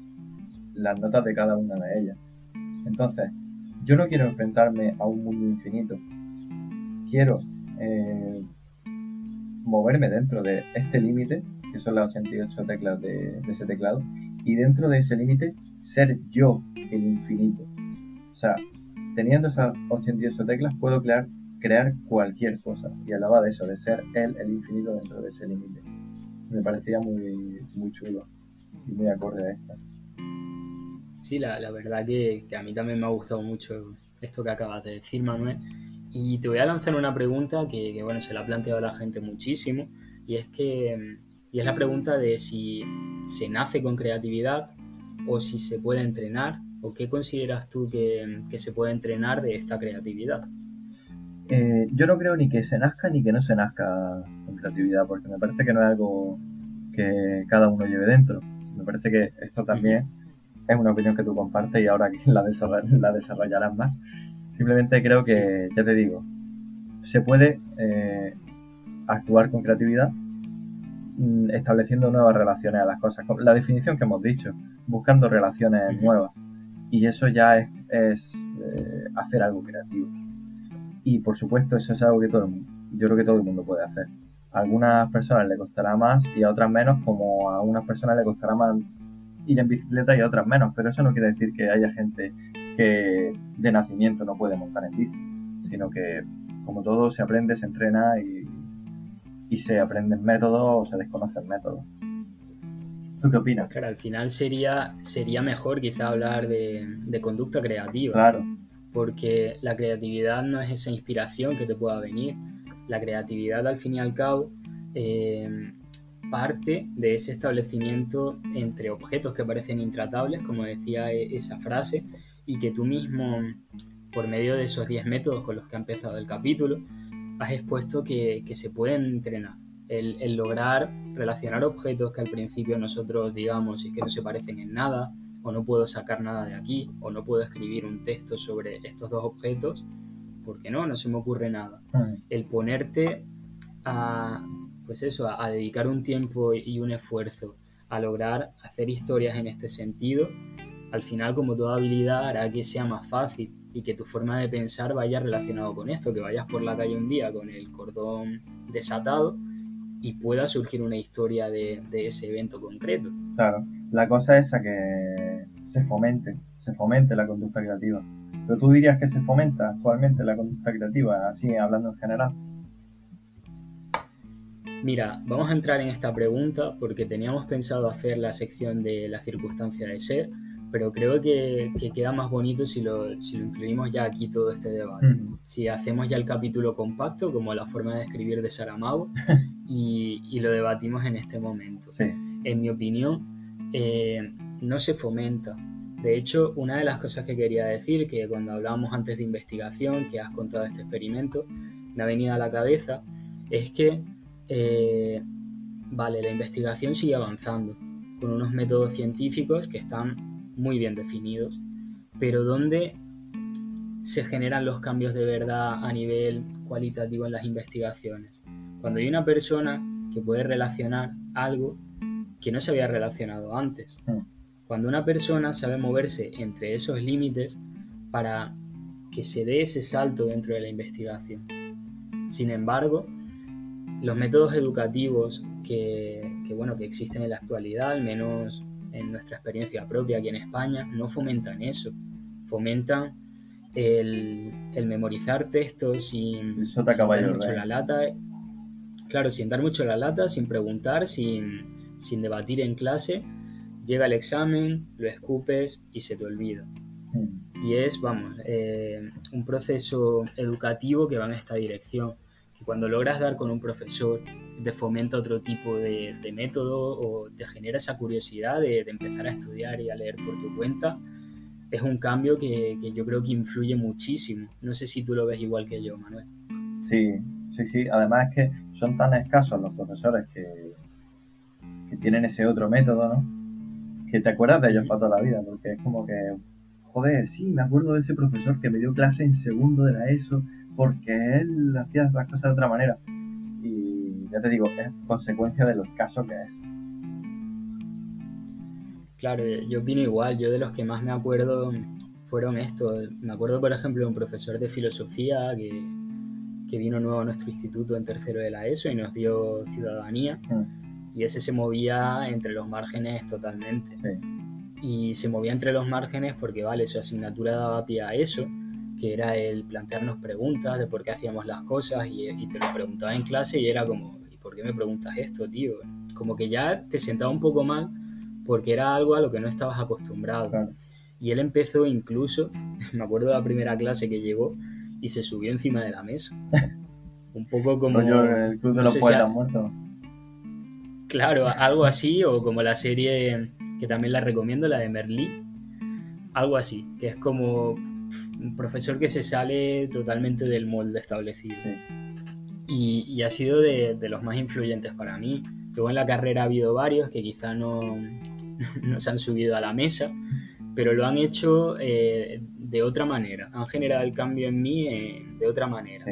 notas de cada una de ellas. Entonces, yo no quiero enfrentarme a un mundo infinito. Quiero eh, moverme dentro de este límite, que son las 88 teclas de ese teclado, y dentro de ese límite ser yo el infinito. O sea, teniendo esas 88 teclas puedo crear, cualquier cosa. Y hablaba de eso, de ser él el infinito dentro de ese límite. Me parecía muy, muy chulo y muy acorde a esta.
sí, la, la verdad que, que a mí también me ha gustado mucho esto que acabas de decir, Manuel. Y te voy a lanzar una pregunta que, que, bueno, se la ha planteado la gente muchísimo, y es que, y es la pregunta de si se nace con creatividad o si se puede entrenar ¿O qué consideras tú que, se puede entrenar de esta creatividad?
Eh, yo no creo ni que se nazca ni que no se nazca con creatividad, porque me parece que no es algo que cada uno lleve dentro. Me parece que esto también es una opinión que tú compartes y ahora la, la desarrollarás más. Simplemente creo que, ya te digo, se puede eh, actuar con creatividad estableciendo nuevas relaciones a las cosas. La definición que hemos dicho, buscando relaciones nuevas. Y eso ya es, eh, hacer algo creativo. Y por supuesto, eso es algo que todo yo creo que todo el mundo puede hacer. A algunas personas le costará más y a otras menos, como a unas personas le costará más ir en bicicleta y a otras menos. Pero eso no quiere decir que haya gente que de nacimiento no puede montar en bici, sino que como todo se aprende, se entrena y, y se aprenden métodos o se desconocen métodos. ¿Tú qué opinas?
Claro, al final sería, sería mejor quizá hablar de, de conducta creativa.
Claro.
Porque la creatividad no es esa inspiración que te pueda venir. La creatividad, al fin y al cabo, eh, parte de ese establecimiento entre objetos que parecen intratables, como decía e, esa frase, y que tú mismo, por medio de esos 10 métodos con los que ha empezado el capítulo, has expuesto que, se pueden entrenar. El, lograr relacionar objetos que al principio nosotros digamos y que no se parecen en nada, o no puedo sacar nada de aquí, o no puedo escribir un texto sobre estos dos objetos, porque no, no se me ocurre nada. Mm. El ponerte a, pues eso, a dedicar un tiempo y un esfuerzo a lograr hacer historias en este sentido, al final, como toda habilidad, hará que sea más fácil y que tu forma de pensar vaya relacionado con esto, que vayas por la calle un día con el cordón desatado y pueda surgir una historia de, ese evento concreto.
Claro, la cosa es a que se fomente, se fomente la conducta creativa. Pero tú dirías que se fomenta actualmente la conducta creativa, así hablando en general.
Mira, vamos a entrar en esta pregunta porque teníamos pensado hacer la sección de la circunstancia de ser, pero creo que, queda más bonito si lo, si lo, incluimos ya aquí todo este debate. Si hacemos ya el capítulo compacto, como la forma de escribir de Saramago, y, y lo debatimos en este momento. En mi opinión, eh, no se fomenta. De hecho, una de las cosas que quería decir, que cuando hablábamos antes de investigación, que has contado este experimento, me ha venido a la cabeza, es que, eh, vale, la investigación sigue avanzando con unos métodos científicos que están muy bien definidos, pero donde se generan los cambios de verdad a nivel cualitativo en las investigaciones. Cuando hay una persona que puede relacionar algo que no se había relacionado antes. Mm. Cuando una persona sabe moverse entre esos límites para que se dé ese salto dentro de la investigación. Sin embargo, los métodos educativos que, que, bueno, que existen en la actualidad, al menos en nuestra experiencia propia aquí en España, no fomentan eso. Fomentan el, memorizar textos sin, dar mucho la lata. Claro, sin dar mucho la lata, sin preguntar, sin, debatir en clase. Llega el examen, lo escupes y se te olvida. Mm. Y es, vamos, eh, un proceso educativo que va en esta dirección. Cuando logras dar con un profesor te fomenta otro tipo de, método o te genera esa curiosidad de, empezar a estudiar y a leer por tu cuenta, es un cambio que, yo creo que influye muchísimo. No sé si tú lo ves igual que yo, Manuel.
Sí, sí, sí. Además es que son tan escasos los profesores que tienen ese otro método, ¿no? Que te acuerdas de ellos para toda la vida, porque es como que, joder, sí, me acuerdo de ese profesor que me dio clase en segundo de la ESO, porque él hacía las cosas de otra manera ya te digo, es consecuencia de los casos que es.
Claro, yo opino igual, yo de los que más me acuerdo fueron estos. Me acuerdo, por ejemplo, de un profesor de filosofía que, que vino nuevo a nuestro instituto en tercero de la ESO y nos dio ciudadanía. Mm. Y ese se movía entre los márgenes totalmente. Y se movía entre los márgenes porque, vale, su asignatura daba pie a eso que era el plantearnos preguntas de por qué hacíamos las cosas y, y, te lo preguntaba en clase y era como, ¿por qué me preguntas esto, tío? Como que ya te sentaba un poco mal porque era algo a lo que no estabas acostumbrado. Y él empezó incluso, me acuerdo de la primera clase que llegó y se subió encima de la mesa. Un poco como...
el Club de los Poetas Muertos.
Claro, algo así, o como la serie que también la recomiendo, la de Merlí, algo así, que es como un profesor que se sale totalmente del molde establecido. Y, ha sido de, los más influyentes para mí. Luego en la carrera ha habido varios que quizá no, no se han subido a la mesa, pero lo han hecho eh, de otra manera, han generado el cambio en mí eh, de otra manera.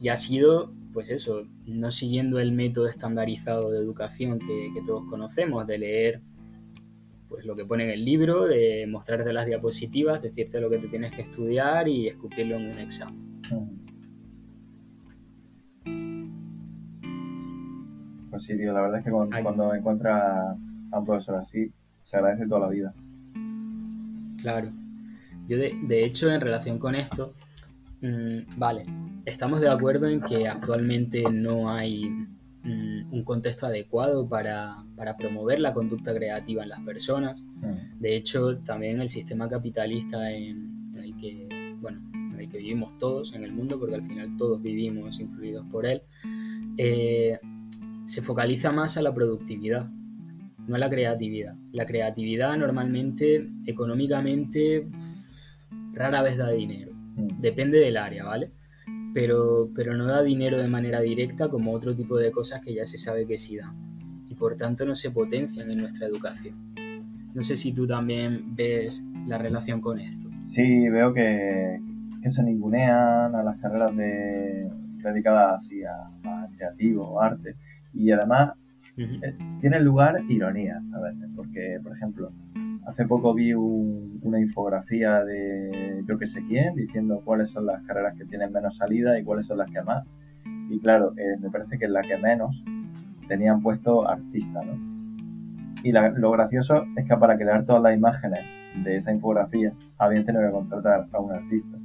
Y ha sido, pues eso, no siguiendo el método estandarizado de educación que, que, todos conocemos, de leer pues lo que pone en el libro, de mostrarte las diapositivas, decirte lo que te tienes que estudiar y escupirlo en un examen.
Pues sí, tío, la verdad es que cuando, cuando encuentras a un profesor así, se agradece toda la vida.
Claro. Yo de, hecho, en relación con esto, mm, vale, estamos de acuerdo en que actualmente no hay mm, un contexto adecuado para, promover la conducta creativa en las personas. Mm. De hecho, también el sistema capitalista en, el que, bueno, en el que vivimos todos en el mundo, porque al final todos vivimos influidos por él, eh, se focaliza más a la productividad no la creatividad. La creatividad normalmente, económicamente, rara vez da dinero. Mm. Depende del área, ¿vale? Pero, pero no da dinero de manera directa como otro tipo de cosas que ya se sabe que sí dan. Y por tanto no se potencian en nuestra educación. No sé si tú también ves la relación con esto.
Sí, veo que, se ningunean a las carreras de, dedicadas así a, a creativo, arte. Y además eh, tiene lugar ironía a veces, porque, por ejemplo, hace poco vi una infografía de yo que sé quién diciendo cuáles son las carreras que tienen menos salida y cuáles son las que más. Y claro, eh, me parece que la que menos tenían puesto artista, ¿no? Y lo gracioso es que para crear todas las imágenes de esa infografía habían tenido que contratar a un artista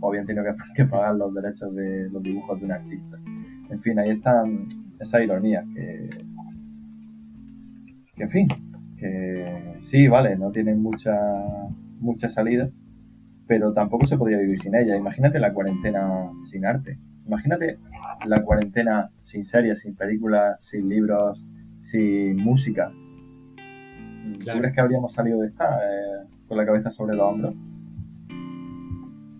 o habían tenido que, que pagar los derechos de los dibujos de un artista. En fin, ahí están esas ironías que que en fin, que sí, vale, no tienen mucha, mucha salida, pero tampoco se podría vivir sin ella. Imagínate la cuarentena sin arte. Imagínate la cuarentena sin series, sin películas, sin libros, sin música. Claro. crees que habríamos salido de esta eh, con la cabeza sobre los hombros?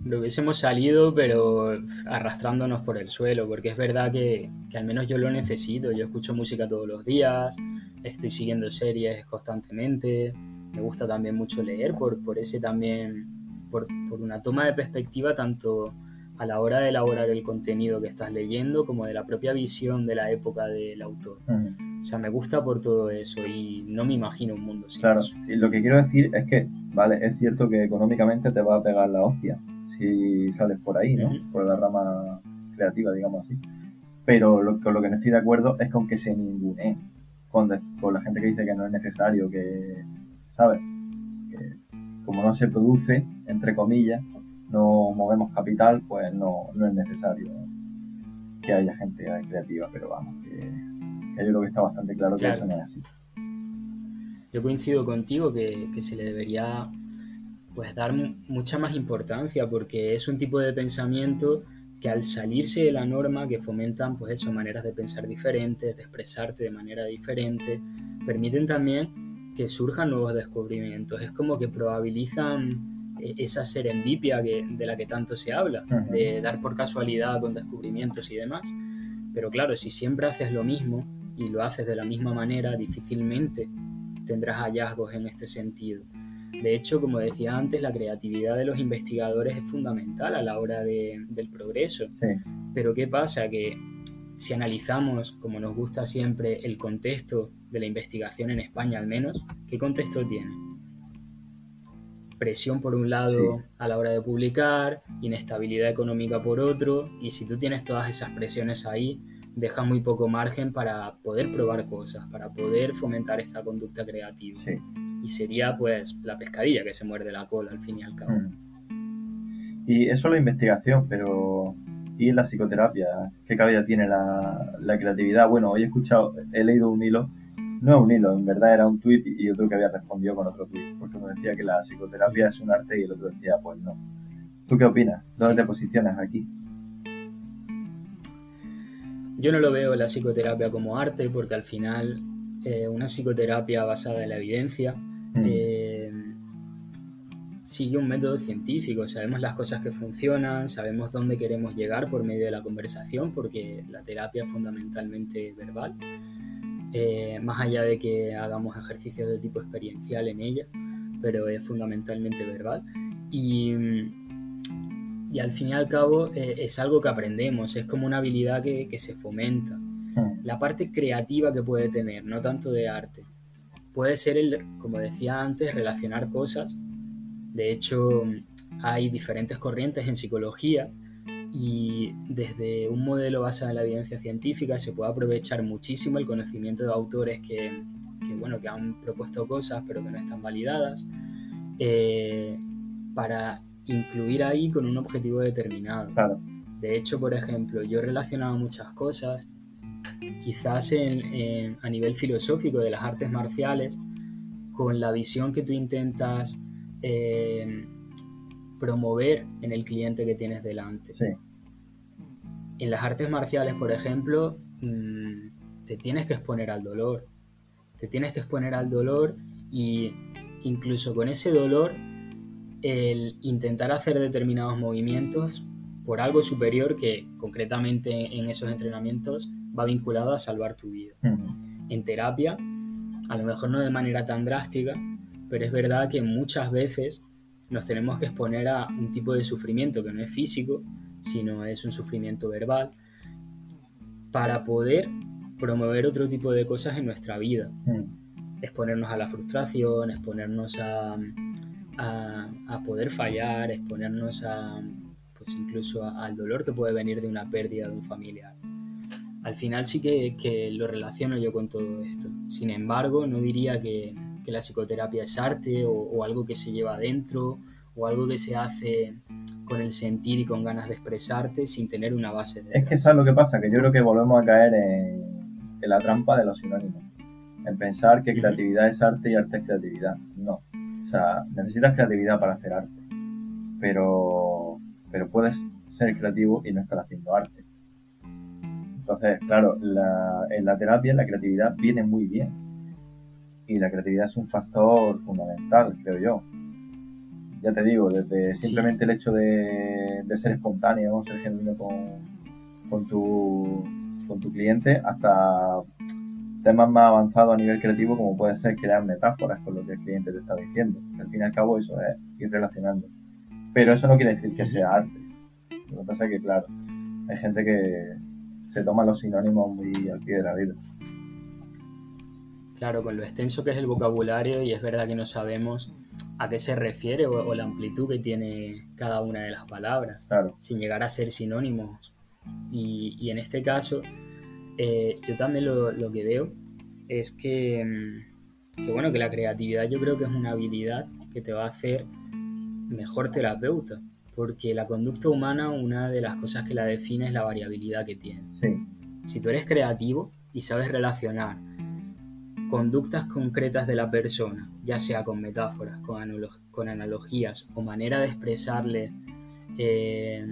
Lo hubiésemos salido, pero arrastrándonos por el suelo, porque es verdad que, al menos yo lo necesito. Yo escucho música todos los días, estoy siguiendo series constantemente, me gusta también mucho leer por, por ese también, por, una toma de perspectiva tanto a la hora de elaborar el contenido que estás leyendo como de la propia visión de la época del autor. O sea, me gusta por todo eso y no me imagino un mundo sin
claro, lo que quiero decir es que, vale, es cierto que económicamente te va a pegar la hostia, si sales por ahí, ¿no? Por la rama creativa, digamos así. Pero lo, con lo que no estoy de acuerdo es con que se ningune con, con la gente que dice que no es necesario, que, ¿sabes? Que como no se produce, entre comillas, no movemos capital, pues no, no es necesario que haya gente creativa, pero vamos, que, yo creo que está bastante claro, que eso no es así.
Yo coincido contigo que, que se le debería pues dar mucha más importancia porque es un tipo de pensamiento que al salirse de la norma que fomentan pues eso, maneras de pensar diferentes, de expresarte de manera diferente, permiten también que surjan nuevos descubrimientos. Es como que probabilizan e-, esa serendipia que, de la que tanto se habla, de dar por casualidad con descubrimientos y demás. Pero claro, si siempre haces lo mismo y lo haces de la misma manera, difícilmente tendrás hallazgos en este sentido. De hecho, como decía antes, la creatividad de los investigadores es fundamental a la hora del progreso. Pero ¿qué pasa? Que si analizamos, como nos gusta siempre, el contexto de la investigación en España al menos, ¿qué contexto tiene? Presión por un lado a la hora de publicar, inestabilidad económica por otro, y si tú tienes todas esas presiones ahí, deja muy poco margen para poder probar cosas, para poder fomentar esta conducta creativa y sería pues la pescadilla que se muerde la cola al fin y al cabo.
Mm. Y eso es la investigación, pero ¿y la psicoterapia? ¿Qué cabida tiene la, creatividad? Bueno, hoy he escuchado, he leído un hilo, no es un hilo, en verdad era un tuit y otro que había respondido con otro tuit, porque uno decía que la psicoterapia es un arte y el otro decía, pues no. ¿Tú qué opinas? ¿Dónde te posicionas aquí?
Yo no lo veo la psicoterapia como arte porque al final eh, una psicoterapia basada en la evidencia Mm. Eh, sigue un método científico, sabemos las cosas que funcionan, sabemos dónde queremos llegar por medio de la conversación, porque la terapia es fundamentalmente verbal, eh, más allá de que hagamos ejercicios de tipo experiencial en ella, pero es fundamentalmente verbal. Y, y al fin y al cabo eh, es algo que aprendemos, es como una habilidad que, que se fomenta. Hmm. La parte creativa que puede tener, no tanto de arte, puede ser el, como decía antes, relacionar cosas de hecho, hay diferentes corrientes en psicología y desde un modelo basado en la evidencia científica se puede aprovechar muchísimo el conocimiento de autores que, bueno, que han propuesto cosas pero que no están validadas eh, para incluir ahí con un objetivo determinado. De hecho, por ejemplo, yo he relacionado muchas cosas, quizás a nivel filosófico de las artes marciales, con la visión que tú intentas eh, promover en el cliente que tienes delante. En las artes marciales, por ejemplo, mm, te tienes que exponer al dolor. Te tienes que exponer al dolor y incluso con ese dolor, el intentar hacer determinados movimientos por algo superior que concretamente en esos entrenamientos va vinculado a salvar tu vida. En terapia, a lo mejor no de manera tan drástica, pero es verdad que muchas veces nos tenemos que exponer a un tipo de sufrimiento que no es físico, sino es un sufrimiento verbal, para poder promover otro tipo de cosas en nuestra vida. Mm. Exponernos a la frustración, exponernos a, a, poder fallar, exponernos a, pues incluso al dolor que puede venir de una pérdida de un familiar. Al final sí que, que lo relaciono yo con todo esto. Sin embargo, no diría que, que la psicoterapia es arte o, algo que se lleva adentro o algo que se hace con el sentir y con ganas de expresarte sin tener una base.
Es que eso es lo que pasa, que yo creo que volvemos a caer en, la trampa de los sinónimos. En pensar que creatividad es arte y arte es creatividad. No. O sea, necesitas creatividad para hacer arte. Pero, pero puedes ser creativo y no estar haciendo arte. Entonces, claro, en la terapia la creatividad viene muy bien y la creatividad es un factor fundamental, creo yo. Ya te digo, desde simplemente el hecho de, ser espontáneo, ser genuino con, tu, con tu cliente, hasta temas más avanzados a nivel creativo, como puede ser crear metáforas con lo que el cliente te está diciendo. Al fin y al cabo, eso es ir relacionando. Pero eso no quiere decir que sea arte. Lo que pasa es que, claro, hay gente que se toma los sinónimos muy al pie de la vida.
Claro, con lo extenso que es el vocabulario y es verdad que no sabemos a qué se refiere o, la amplitud que tiene cada una de las palabras, sin llegar a ser sinónimos. Y, en este caso, eh, yo también lo, que veo es que, mm, que, bueno, que la creatividad yo creo que es una habilidad que te va a hacer mejor terapeuta, porque la conducta humana, una de las cosas que la define es la variabilidad que tiene. Si tú eres creativo y sabes relacionar conductas concretas de la persona, ya sea con metáforas, con, analogías o manera de expresarle eh,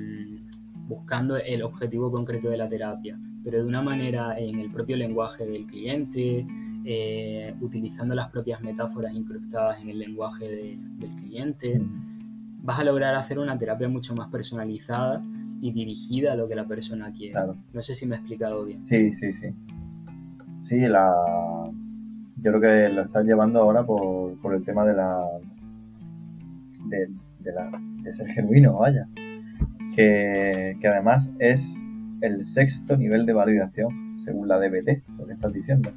buscando el objetivo concreto de la terapia, pero de una manera en el propio lenguaje del cliente, eh, utilizando las propias metáforas incrustadas en el lenguaje del cliente, vas a lograr hacer una terapia mucho más personalizada y dirigida a lo que la persona quiere. No sé si me he explicado bien.
Sí, sí, sí. Sí, la, yo creo que lo estás llevando ahora por, por el tema de la, de, la de ser genuino, vaya. Que, que, además es el sexto nivel de validación, según la DBT, lo que estás diciendo.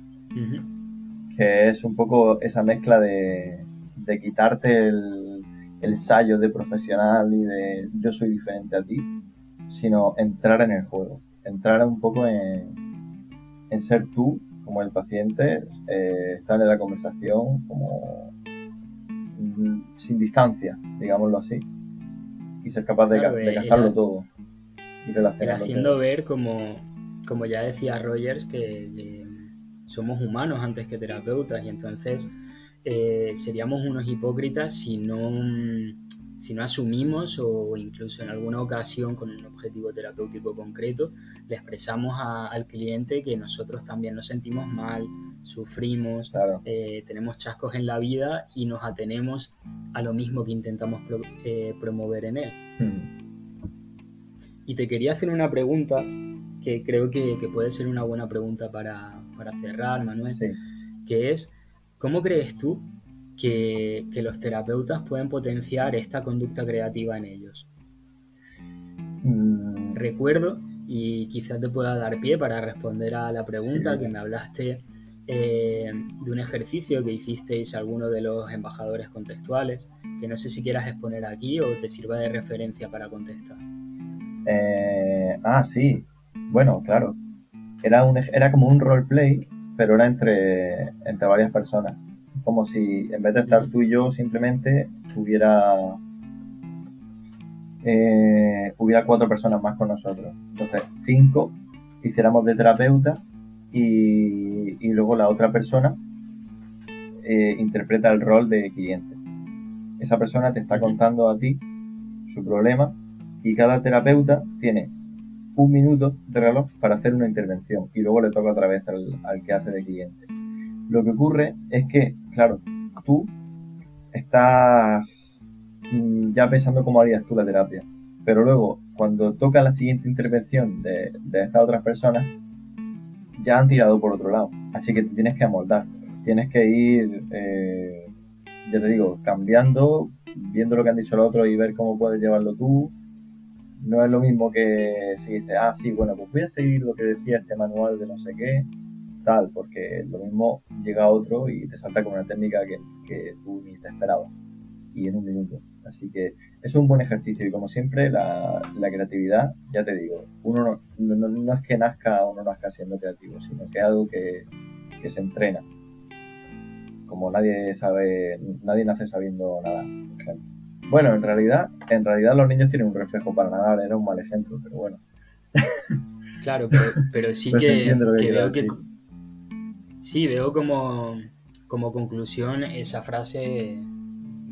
Que es un poco esa mezcla de, de quitarte el, el sallo de profesional y de yo soy diferente a ti, sino entrar en el juego, entrar un poco en, en ser tú como el paciente, eh, estar en la conversación como mm, sin distancia, digámoslo así, y ser capaz de, gastarlo todo.
Y haciendo ver, como, como ya decía Rogers, que, somos humanos antes que terapeutas y entonces eh, seríamos unos hipócritas si no, si no asumimos o incluso en alguna ocasión con un objetivo terapéutico concreto, le expresamos al cliente que nosotros también nos sentimos mal, sufrimos, eh, tenemos chascos en la vida y nos atenemos a lo mismo que intentamos eh, promover en él. Hmm. Y te quería hacer una pregunta que creo que, puede ser una buena pregunta para, cerrar, Manuel, que es, ¿cómo crees tú que, los terapeutas pueden potenciar esta conducta creativa en ellos. Mm. Recuerdo, y quizás te pueda dar pie para responder a la pregunta que me hablaste eh, de un ejercicio que hicisteis alguno de los embajadores contextuales, que no sé si quieras exponer aquí o te sirva de referencia para contestar.
Eh, ah, sí. Bueno, claro. Era, un, era como un roleplay, pero era entre, entre varias personas como si en vez de estar tú y yo simplemente hubiera eh, hubiera cuatro personas más con nosotros. Entonces, cinco hiciéramos de terapeuta y, y luego la otra persona eh, interpreta el rol de cliente. Esa persona te está contando a ti su problema y cada terapeuta tiene un minuto de reloj para hacer una intervención y luego le toca otra vez al que hace de cliente. Lo que ocurre es que, claro, tú estás mm, ya pensando cómo harías tú la terapia. Pero luego, cuando toca la siguiente intervención de, estas otras personas, ya han tirado por otro lado. Así que te tienes que amoldar. Tienes que ir, eh, ya te digo, cambiando, viendo lo que han dicho los otros y ver cómo puedes llevarlo tú. No es lo mismo que si dices, ah, sí, bueno, pues voy a seguir lo que decía este manual de no sé qué tal, porque lo mismo llega otro y te salta con una técnica que, que tú ni te esperabas y en un minuto. Así que es un buen ejercicio y como siempre la, la creatividad, ya te digo, uno no, no, es que nazca o no nazca siendo creativo, sino que es algo que, que se entrena. Como nadie sabe, nadie nace sabiendo nada, Bueno, en realidad, en realidad los niños tienen un reflejo para nadar, era un mal ejemplo, pero bueno.
Claro, pero, pero sí pues que, que veo que, Sí, veo como, conclusión esa frase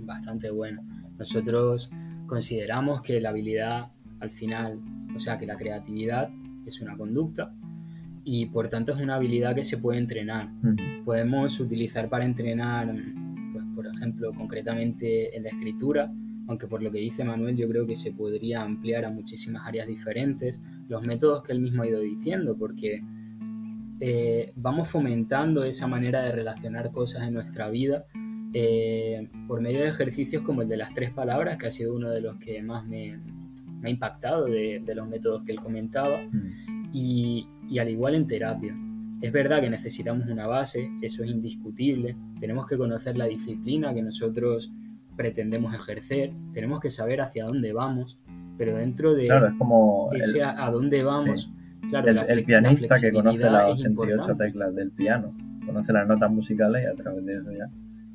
bastante buena. Nosotros consideramos que la habilidad al final, o sea, que la creatividad es una conducta y por tanto es una habilidad que se puede entrenar. Podemos utilizar para entrenar, pues, por ejemplo, concretamente en la escritura, aunque por lo que dice Manuel yo creo que se podría ampliar a muchísimas áreas diferentes, los métodos que él mismo ha ido diciendo, porque eh, vamos fomentando esa manera de relacionar cosas en nuestra vida eh, por medio de ejercicios como el de las tres palabras, que ha sido uno de los que más me, ha impactado de, los métodos que él comentaba, y, al igual en terapia. Es verdad que necesitamos una base, eso es indiscutible, tenemos que conocer la disciplina que nosotros pretendemos ejercer, tenemos que saber hacia dónde vamos, pero dentro de ese a dónde vamos,
el, pianista que conoce las 88 teclas del piano, conoce las notas musicales y a través de eso ya.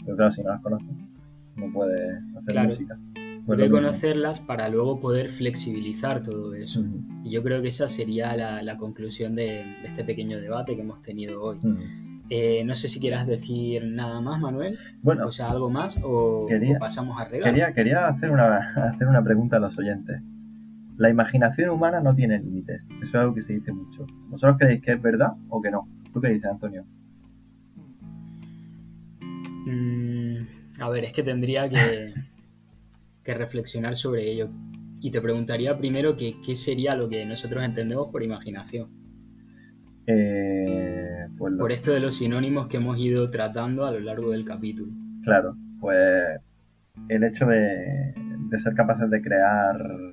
Pero claro, si no las conoce, no puede hacer música.
Puede conocerlas para luego poder flexibilizar todo eso. Y yo creo que esa sería la, conclusión de, este pequeño debate que hemos tenido hoy. Eh, no sé si quieras decir nada más, Manuel. Bueno, o sea, algo más o, pasamos a regar.
Quería, quería hacer, una, hacer una pregunta a los oyentes. La imaginación humana no tiene límites. Eso es algo que se dice mucho. ¿Vosotros creéis que es verdad o que no? ¿Tú qué dices, Antonio?
Mm, a ver, es que tendría que, que, reflexionar sobre ello. Y te preguntaría primero que, qué sería lo que nosotros entendemos por imaginación.
Eh, pues
por esto de los sinónimos que hemos ido tratando a lo largo del capítulo.
Claro, pues el hecho de, de ser capaces de crear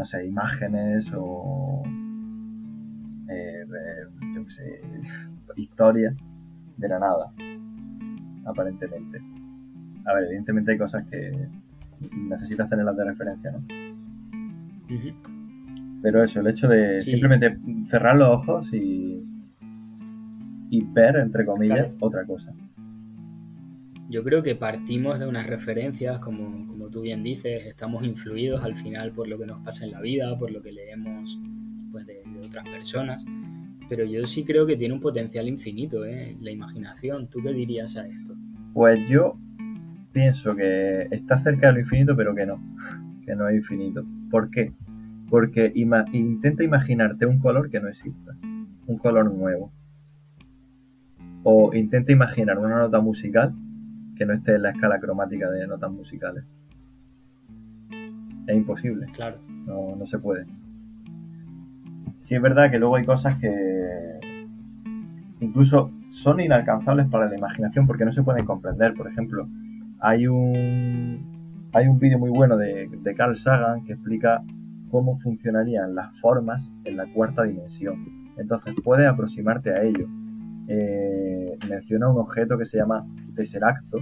no sé, imágenes o eh, yo qué sé, historias de la nada, aparentemente. A ver, evidentemente hay cosas que necesitas tenerlas de referencia, ¿no? Pero eso, el hecho de simplemente cerrar los ojos y, y ver, entre comillas, otra cosa.
Yo creo que partimos de unas referencias, como, como tú bien dices, estamos influidos al final por lo que nos pasa en la vida, por lo que leemos pues, de, otras personas, pero yo sí creo que tiene un potencial infinito, ¿eh? la imaginación. ¿Tú qué dirías a esto?
Pues yo pienso que está cerca de lo infinito, pero que no, que no es infinito. ¿Por qué? Porque intenta imaginarte un color que no exista, un color nuevo. O intenta imaginar una nota musical que no esté en la escala cromática de notas musicales. Es imposible.
Claro.
No, no se puede. Sí es verdad que luego hay cosas que incluso son inalcanzables para la imaginación porque no se pueden comprender. Por ejemplo, hay un hay un vídeo muy bueno de, de Carl Sagan que explica cómo funcionarían las formas en la cuarta dimensión. Entonces puedes aproximarte a ello. Eh, menciona un objeto que se llama Tesseracto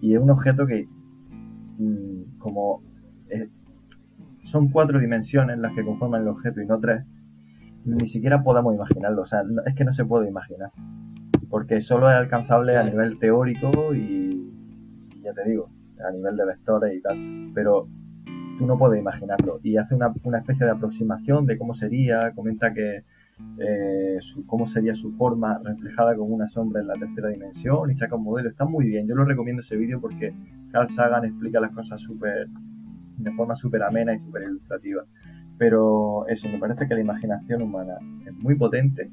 y es un objeto que mm, como eh, son cuatro dimensiones las que conforman el objeto y no tres, ni siquiera podemos imaginarlo. O sea, es que no se puede imaginar. Porque solo es alcanzable a nivel teórico y ya te digo, a nivel de vectores y tal. Pero tú no puedes imaginarlo. Y hace una, especie de aproximación de cómo sería, comenta que eh, cómo sería su forma reflejada como una sombra en la tercera dimensión y saca un modelo. Está muy bien, yo lo recomiendo ese vídeo porque Carl Sagan explica las cosas de forma súper amena y súper ilustrativa. Pero eso, me parece que la imaginación humana es muy potente,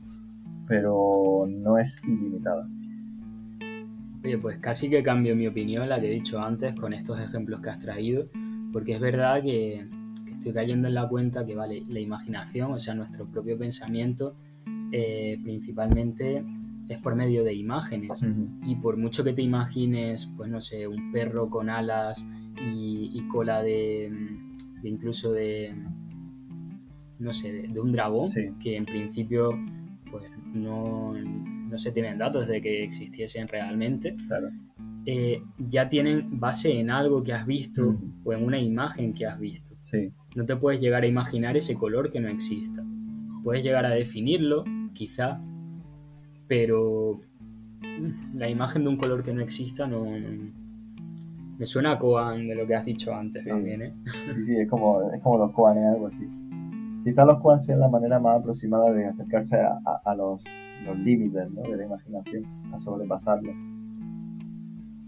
pero no es ilimitada.
Oye, pues casi que cambio mi opinión, la que he dicho antes, con estos ejemplos que has traído, porque es verdad que, estoy cayendo en la cuenta que, vale, la imaginación, o sea, nuestro propio pensamiento, eh, principalmente es por medio de imágenes. Y por mucho que te imagines, pues no sé, un perro con alas y, cola de, incluso de, no sé, de, un dragón, que en principio, pues no no se tienen datos de que existiesen realmente, eh, ya tienen base en algo que has visto o en una imagen que has visto. No te puedes llegar a imaginar ese color que no exista. Puedes llegar a definirlo, quizá, pero mm, la imagen de un color que no exista no, me suena a Koan de lo que has dicho antes también, ¿eh?
Sí, es como, es como los Koan, algo así. Quizá los Koan sean la manera más aproximada de acercarse a los los límites ¿no? de la imaginación, a sobrepasarlo.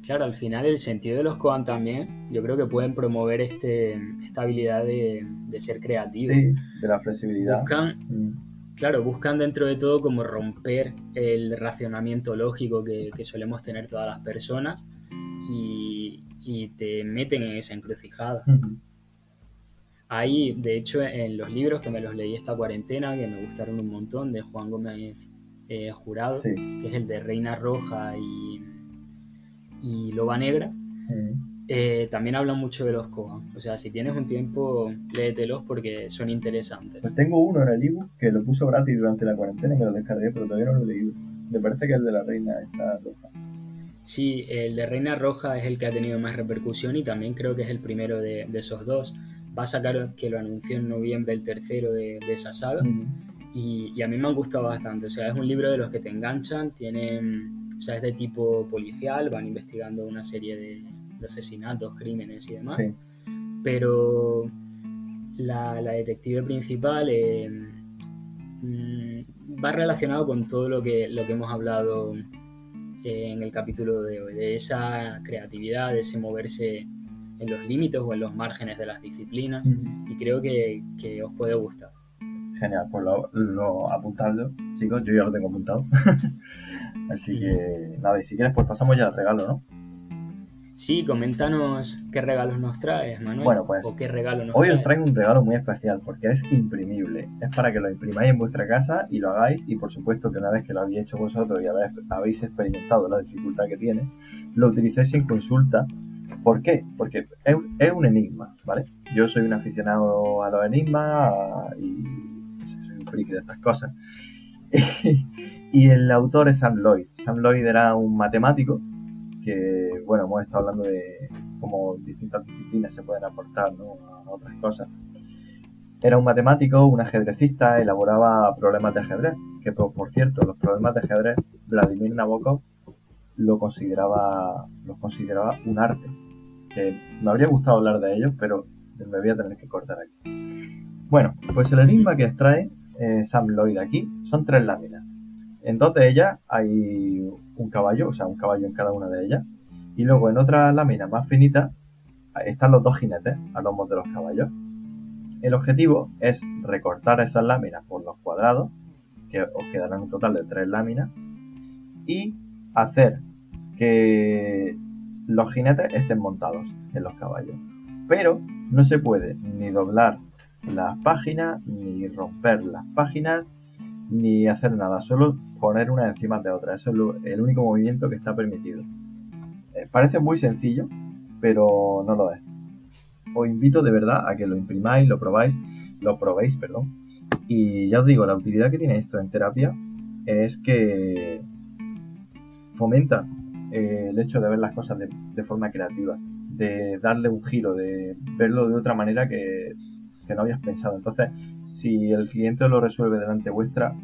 Claro, al final el sentido de los Koan también, yo creo que pueden promover este, esta habilidad de, ser creativo.
Sí, de la flexibilidad.
Buscan, mm. claro, buscan dentro de todo como romper el racionamiento lógico que, solemos tener todas las personas y, te meten en esa encrucijada. Ahí, de hecho, en los libros que me los leí esta cuarentena, que me gustaron un montón, de Juan Gómez eh, jurado, que es el de Reina Roja y, y Loba Negra. Eh, también hablan mucho de los Kohan. O sea, si tienes un tiempo, léetelos porque son interesantes.
Pues tengo uno en el ebook que lo puso gratis durante la cuarentena y me lo descargué, pero todavía no lo he leído. Me parece que el de la Reina está roja.
Sí, el de Reina Roja es el que ha tenido más repercusión y también creo que es el primero de, esos dos. Va a sacar que lo anunció en noviembre el tercero de, esa saga. Y, a mí me han gustado bastante. O sea, es un libro de los que te enganchan, tienen, o sea, es de tipo policial, van investigando una serie de, asesinatos, crímenes y demás. Pero la, detective principal eh, mm, va relacionado con todo lo que, lo que hemos hablado eh, en el capítulo de hoy, de esa creatividad, de ese moverse en los límites o en los márgenes de las disciplinas. Y creo que, que os puede gustar.
Genial, pues lo, lo apuntadlo, chicos, yo ya lo tengo apuntado. Así que nada, y si quieres, pues pasamos ya al regalo, ¿no?
Sí, coméntanos qué regalos nos traes, Manuel.
Bueno, pues
qué regalo
hoy os traigo un regalo muy especial porque es imprimible. Es para que lo imprimáis en vuestra casa y lo hagáis y por supuesto que una vez que lo habéis hecho vosotros y habéis experimentado la dificultad que tiene, lo utilicéis en consulta. ¿Por qué? Porque es, es un enigma, ¿vale? Yo soy un aficionado a los enigmas y de estas cosas. y el autor es Sam Lloyd. Sam Lloyd era un matemático que, bueno, hemos estado hablando de cómo distintas disciplinas se pueden aportar a otras cosas. Era un matemático, un ajedrecista, elaboraba problemas de ajedrez, que por, cierto, los problemas de ajedrez, Vladimir Nabokov lo consideraba, lo consideraba un arte. Me habría gustado hablar de ellos, pero me voy a tener que cortar aquí. Bueno, pues el enigma que extrae eh, Sam Lloyd aquí son tres láminas. En dos de ellas hay un caballo, o sea, un caballo en cada una de ellas. Y luego en otra lámina más finita están los dos jinetes a lomos de los caballos. El objetivo es recortar esas láminas por los cuadrados, que os quedarán un total de tres láminas, y hacer que los jinetes estén montados en los caballos. Pero no se puede ni doblar las páginas, ni romper las páginas, ni hacer nada, solo poner una encima de otra. Eso es el único movimiento que está permitido. Eh, parece muy sencillo, pero no lo es. Os invito de verdad a que lo imprimáis, lo probáis, lo probéis, perdón. Y ya os digo, la utilidad que tiene esto en terapia es que fomenta eh, el hecho de ver las cosas de, forma creativa, de darle un giro, de verlo de otra manera que, que no habías pensado. Entonces, si el cliente lo resuelve delante vuestra,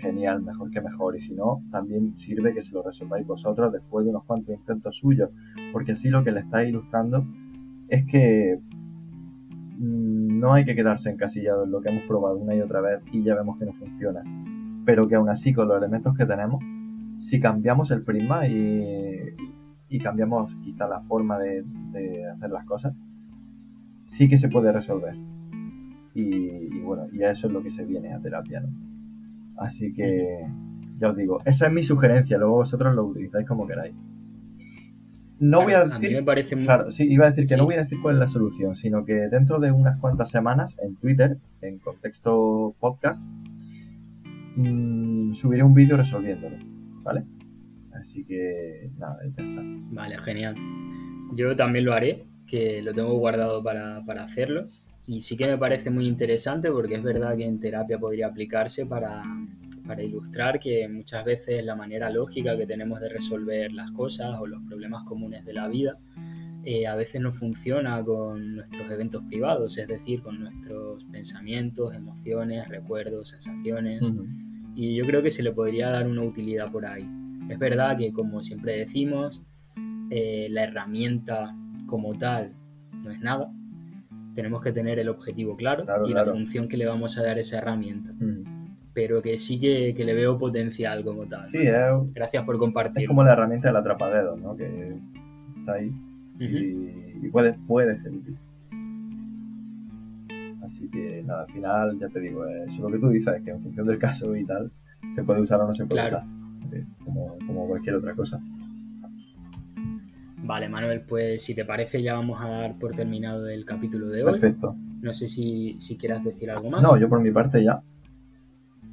genial, mejor que mejor. Y si no, también sirve que se lo resolváis vosotros después de unos cuantos intentos suyos, porque así lo que le estáis ilustrando es que mm, no hay que quedarse encasillado en lo que hemos probado una y otra vez y ya vemos que no funciona. Pero que aún así, con los elementos que tenemos, si cambiamos el prisma y, cambiamos quizá la forma de, hacer las cosas, sí que se puede resolver. Y, bueno, y a eso es lo que se viene a terapia, ¿no? Así que ya os digo, esa es mi sugerencia, luego vosotros lo utilizáis como queráis. No voy a decir.
me parece
Claro, sí, iba a decir que no voy a decir cuál es la solución, sino que dentro de unas cuantas semanas en Twitter, en contexto podcast, mmm, subiré un vídeo resolviéndolo. ¿vale? Así que nada, ya está.
Vale, genial. Yo también lo haré, que lo tengo guardado para, hacerlo. Y sí que me parece muy interesante porque es verdad que en terapia podría aplicarse para, ilustrar que muchas veces la manera lógica que tenemos de resolver las cosas o los problemas comunes de la vida eh, a veces no funciona con nuestros eventos privados, es decir, con nuestros pensamientos, emociones, recuerdos, sensaciones y yo creo que se le podría dar una utilidad por ahí. Es verdad que, como siempre decimos, eh, la herramienta como tal no es nada. Tenemos que tener el objetivo claro, y la función que le vamos a dar a esa herramienta. Mm. Pero que sí que, le veo potencial como tal.
Sí,
Gracias por compartir.
Es como la herramienta del atrapadedos, ¿no? Que está ahí y, puede, puede ser útil. Así que nada, al final ya te digo, eso lo que tú dices es que en función del caso y tal, se puede usar o no se puede usar, eh, como, como cualquier otra cosa.
Vale, Manuel, pues si te parece ya vamos a dar por terminado el capítulo de hoy.
Perfecto.
No sé si, si quieras decir algo más.
No, yo por mi parte ya.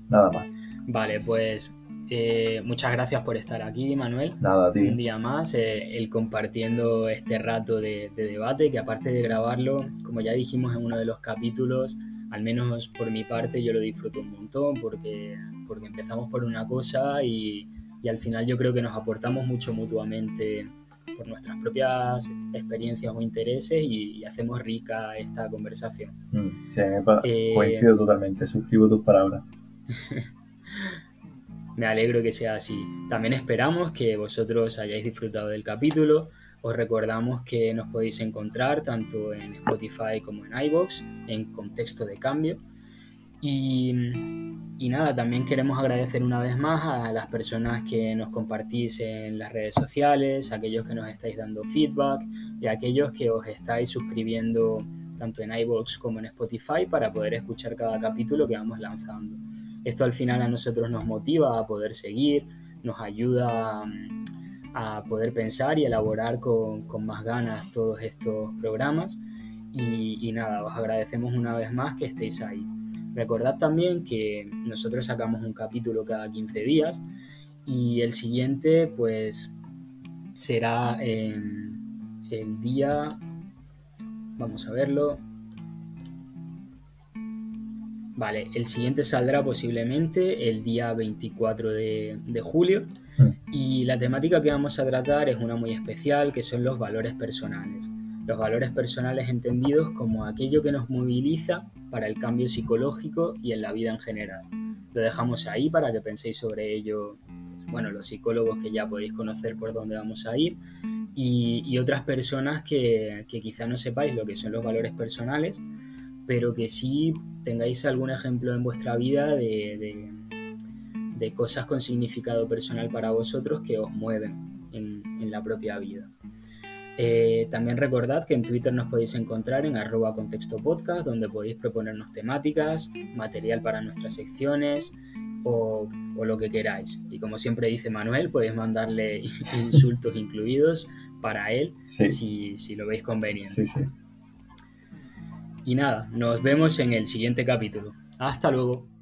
Nada más.
Vale, pues eh, muchas gracias por estar aquí, Manuel.
Nada, tío.
Un día más, eh, el compartiendo este rato de, debate, que aparte de grabarlo, como ya dijimos en uno de los capítulos, al menos por mi parte yo lo disfruto un montón porque, porque empezamos por una cosa y, al final yo creo que nos aportamos mucho mutuamente por nuestras propias experiencias o intereses y, hacemos rica esta conversación.
Mm, sí, eh, coincido totalmente, suscribo tus palabras.
Me alegro que sea así. También esperamos que vosotros hayáis disfrutado del capítulo. Os recordamos que nos podéis encontrar tanto en Spotify como en iBox en contexto de cambio. Y, nada, también queremos agradecer una vez más a las personas que nos compartís en las redes sociales, a aquellos que nos estáis dando feedback y a aquellos que os estáis suscribiendo tanto en iBox como en Spotify para poder escuchar cada capítulo que vamos lanzando. Esto al final a nosotros nos motiva a poder seguir, nos ayuda mm, a, poder pensar y elaborar con, más ganas todos estos programas. Y, nada, os agradecemos una vez más que estéis ahí. Recordad también que nosotros sacamos un capítulo cada 15 días y el siguiente pues será en el día, vamos a verlo, Vale, el siguiente saldrá posiblemente el día 24 de, julio mm. y la temática que vamos a tratar es una muy especial que son los valores personales. Los valores personales entendidos como aquello que nos moviliza para el cambio psicológico y en la vida en general. Lo dejamos ahí para que penséis sobre ello, bueno, los psicólogos que ya podéis conocer por dónde vamos a ir y, otras personas que, que quizá no sepáis lo que son los valores personales pero que sí tengáis algún ejemplo en vuestra vida de, cosas con significado personal para vosotros que os mueven en, la propia vida. Eh, también recordad que en Twitter nos podéis encontrar en arroba contexto podcast, donde podéis proponernos temáticas, material para nuestras secciones o, lo que queráis. Y como siempre dice Manuel, podéis mandarle insultos incluidos para él si, si, lo veis conveniente. Y nada, nos vemos en el siguiente capítulo. Hasta luego.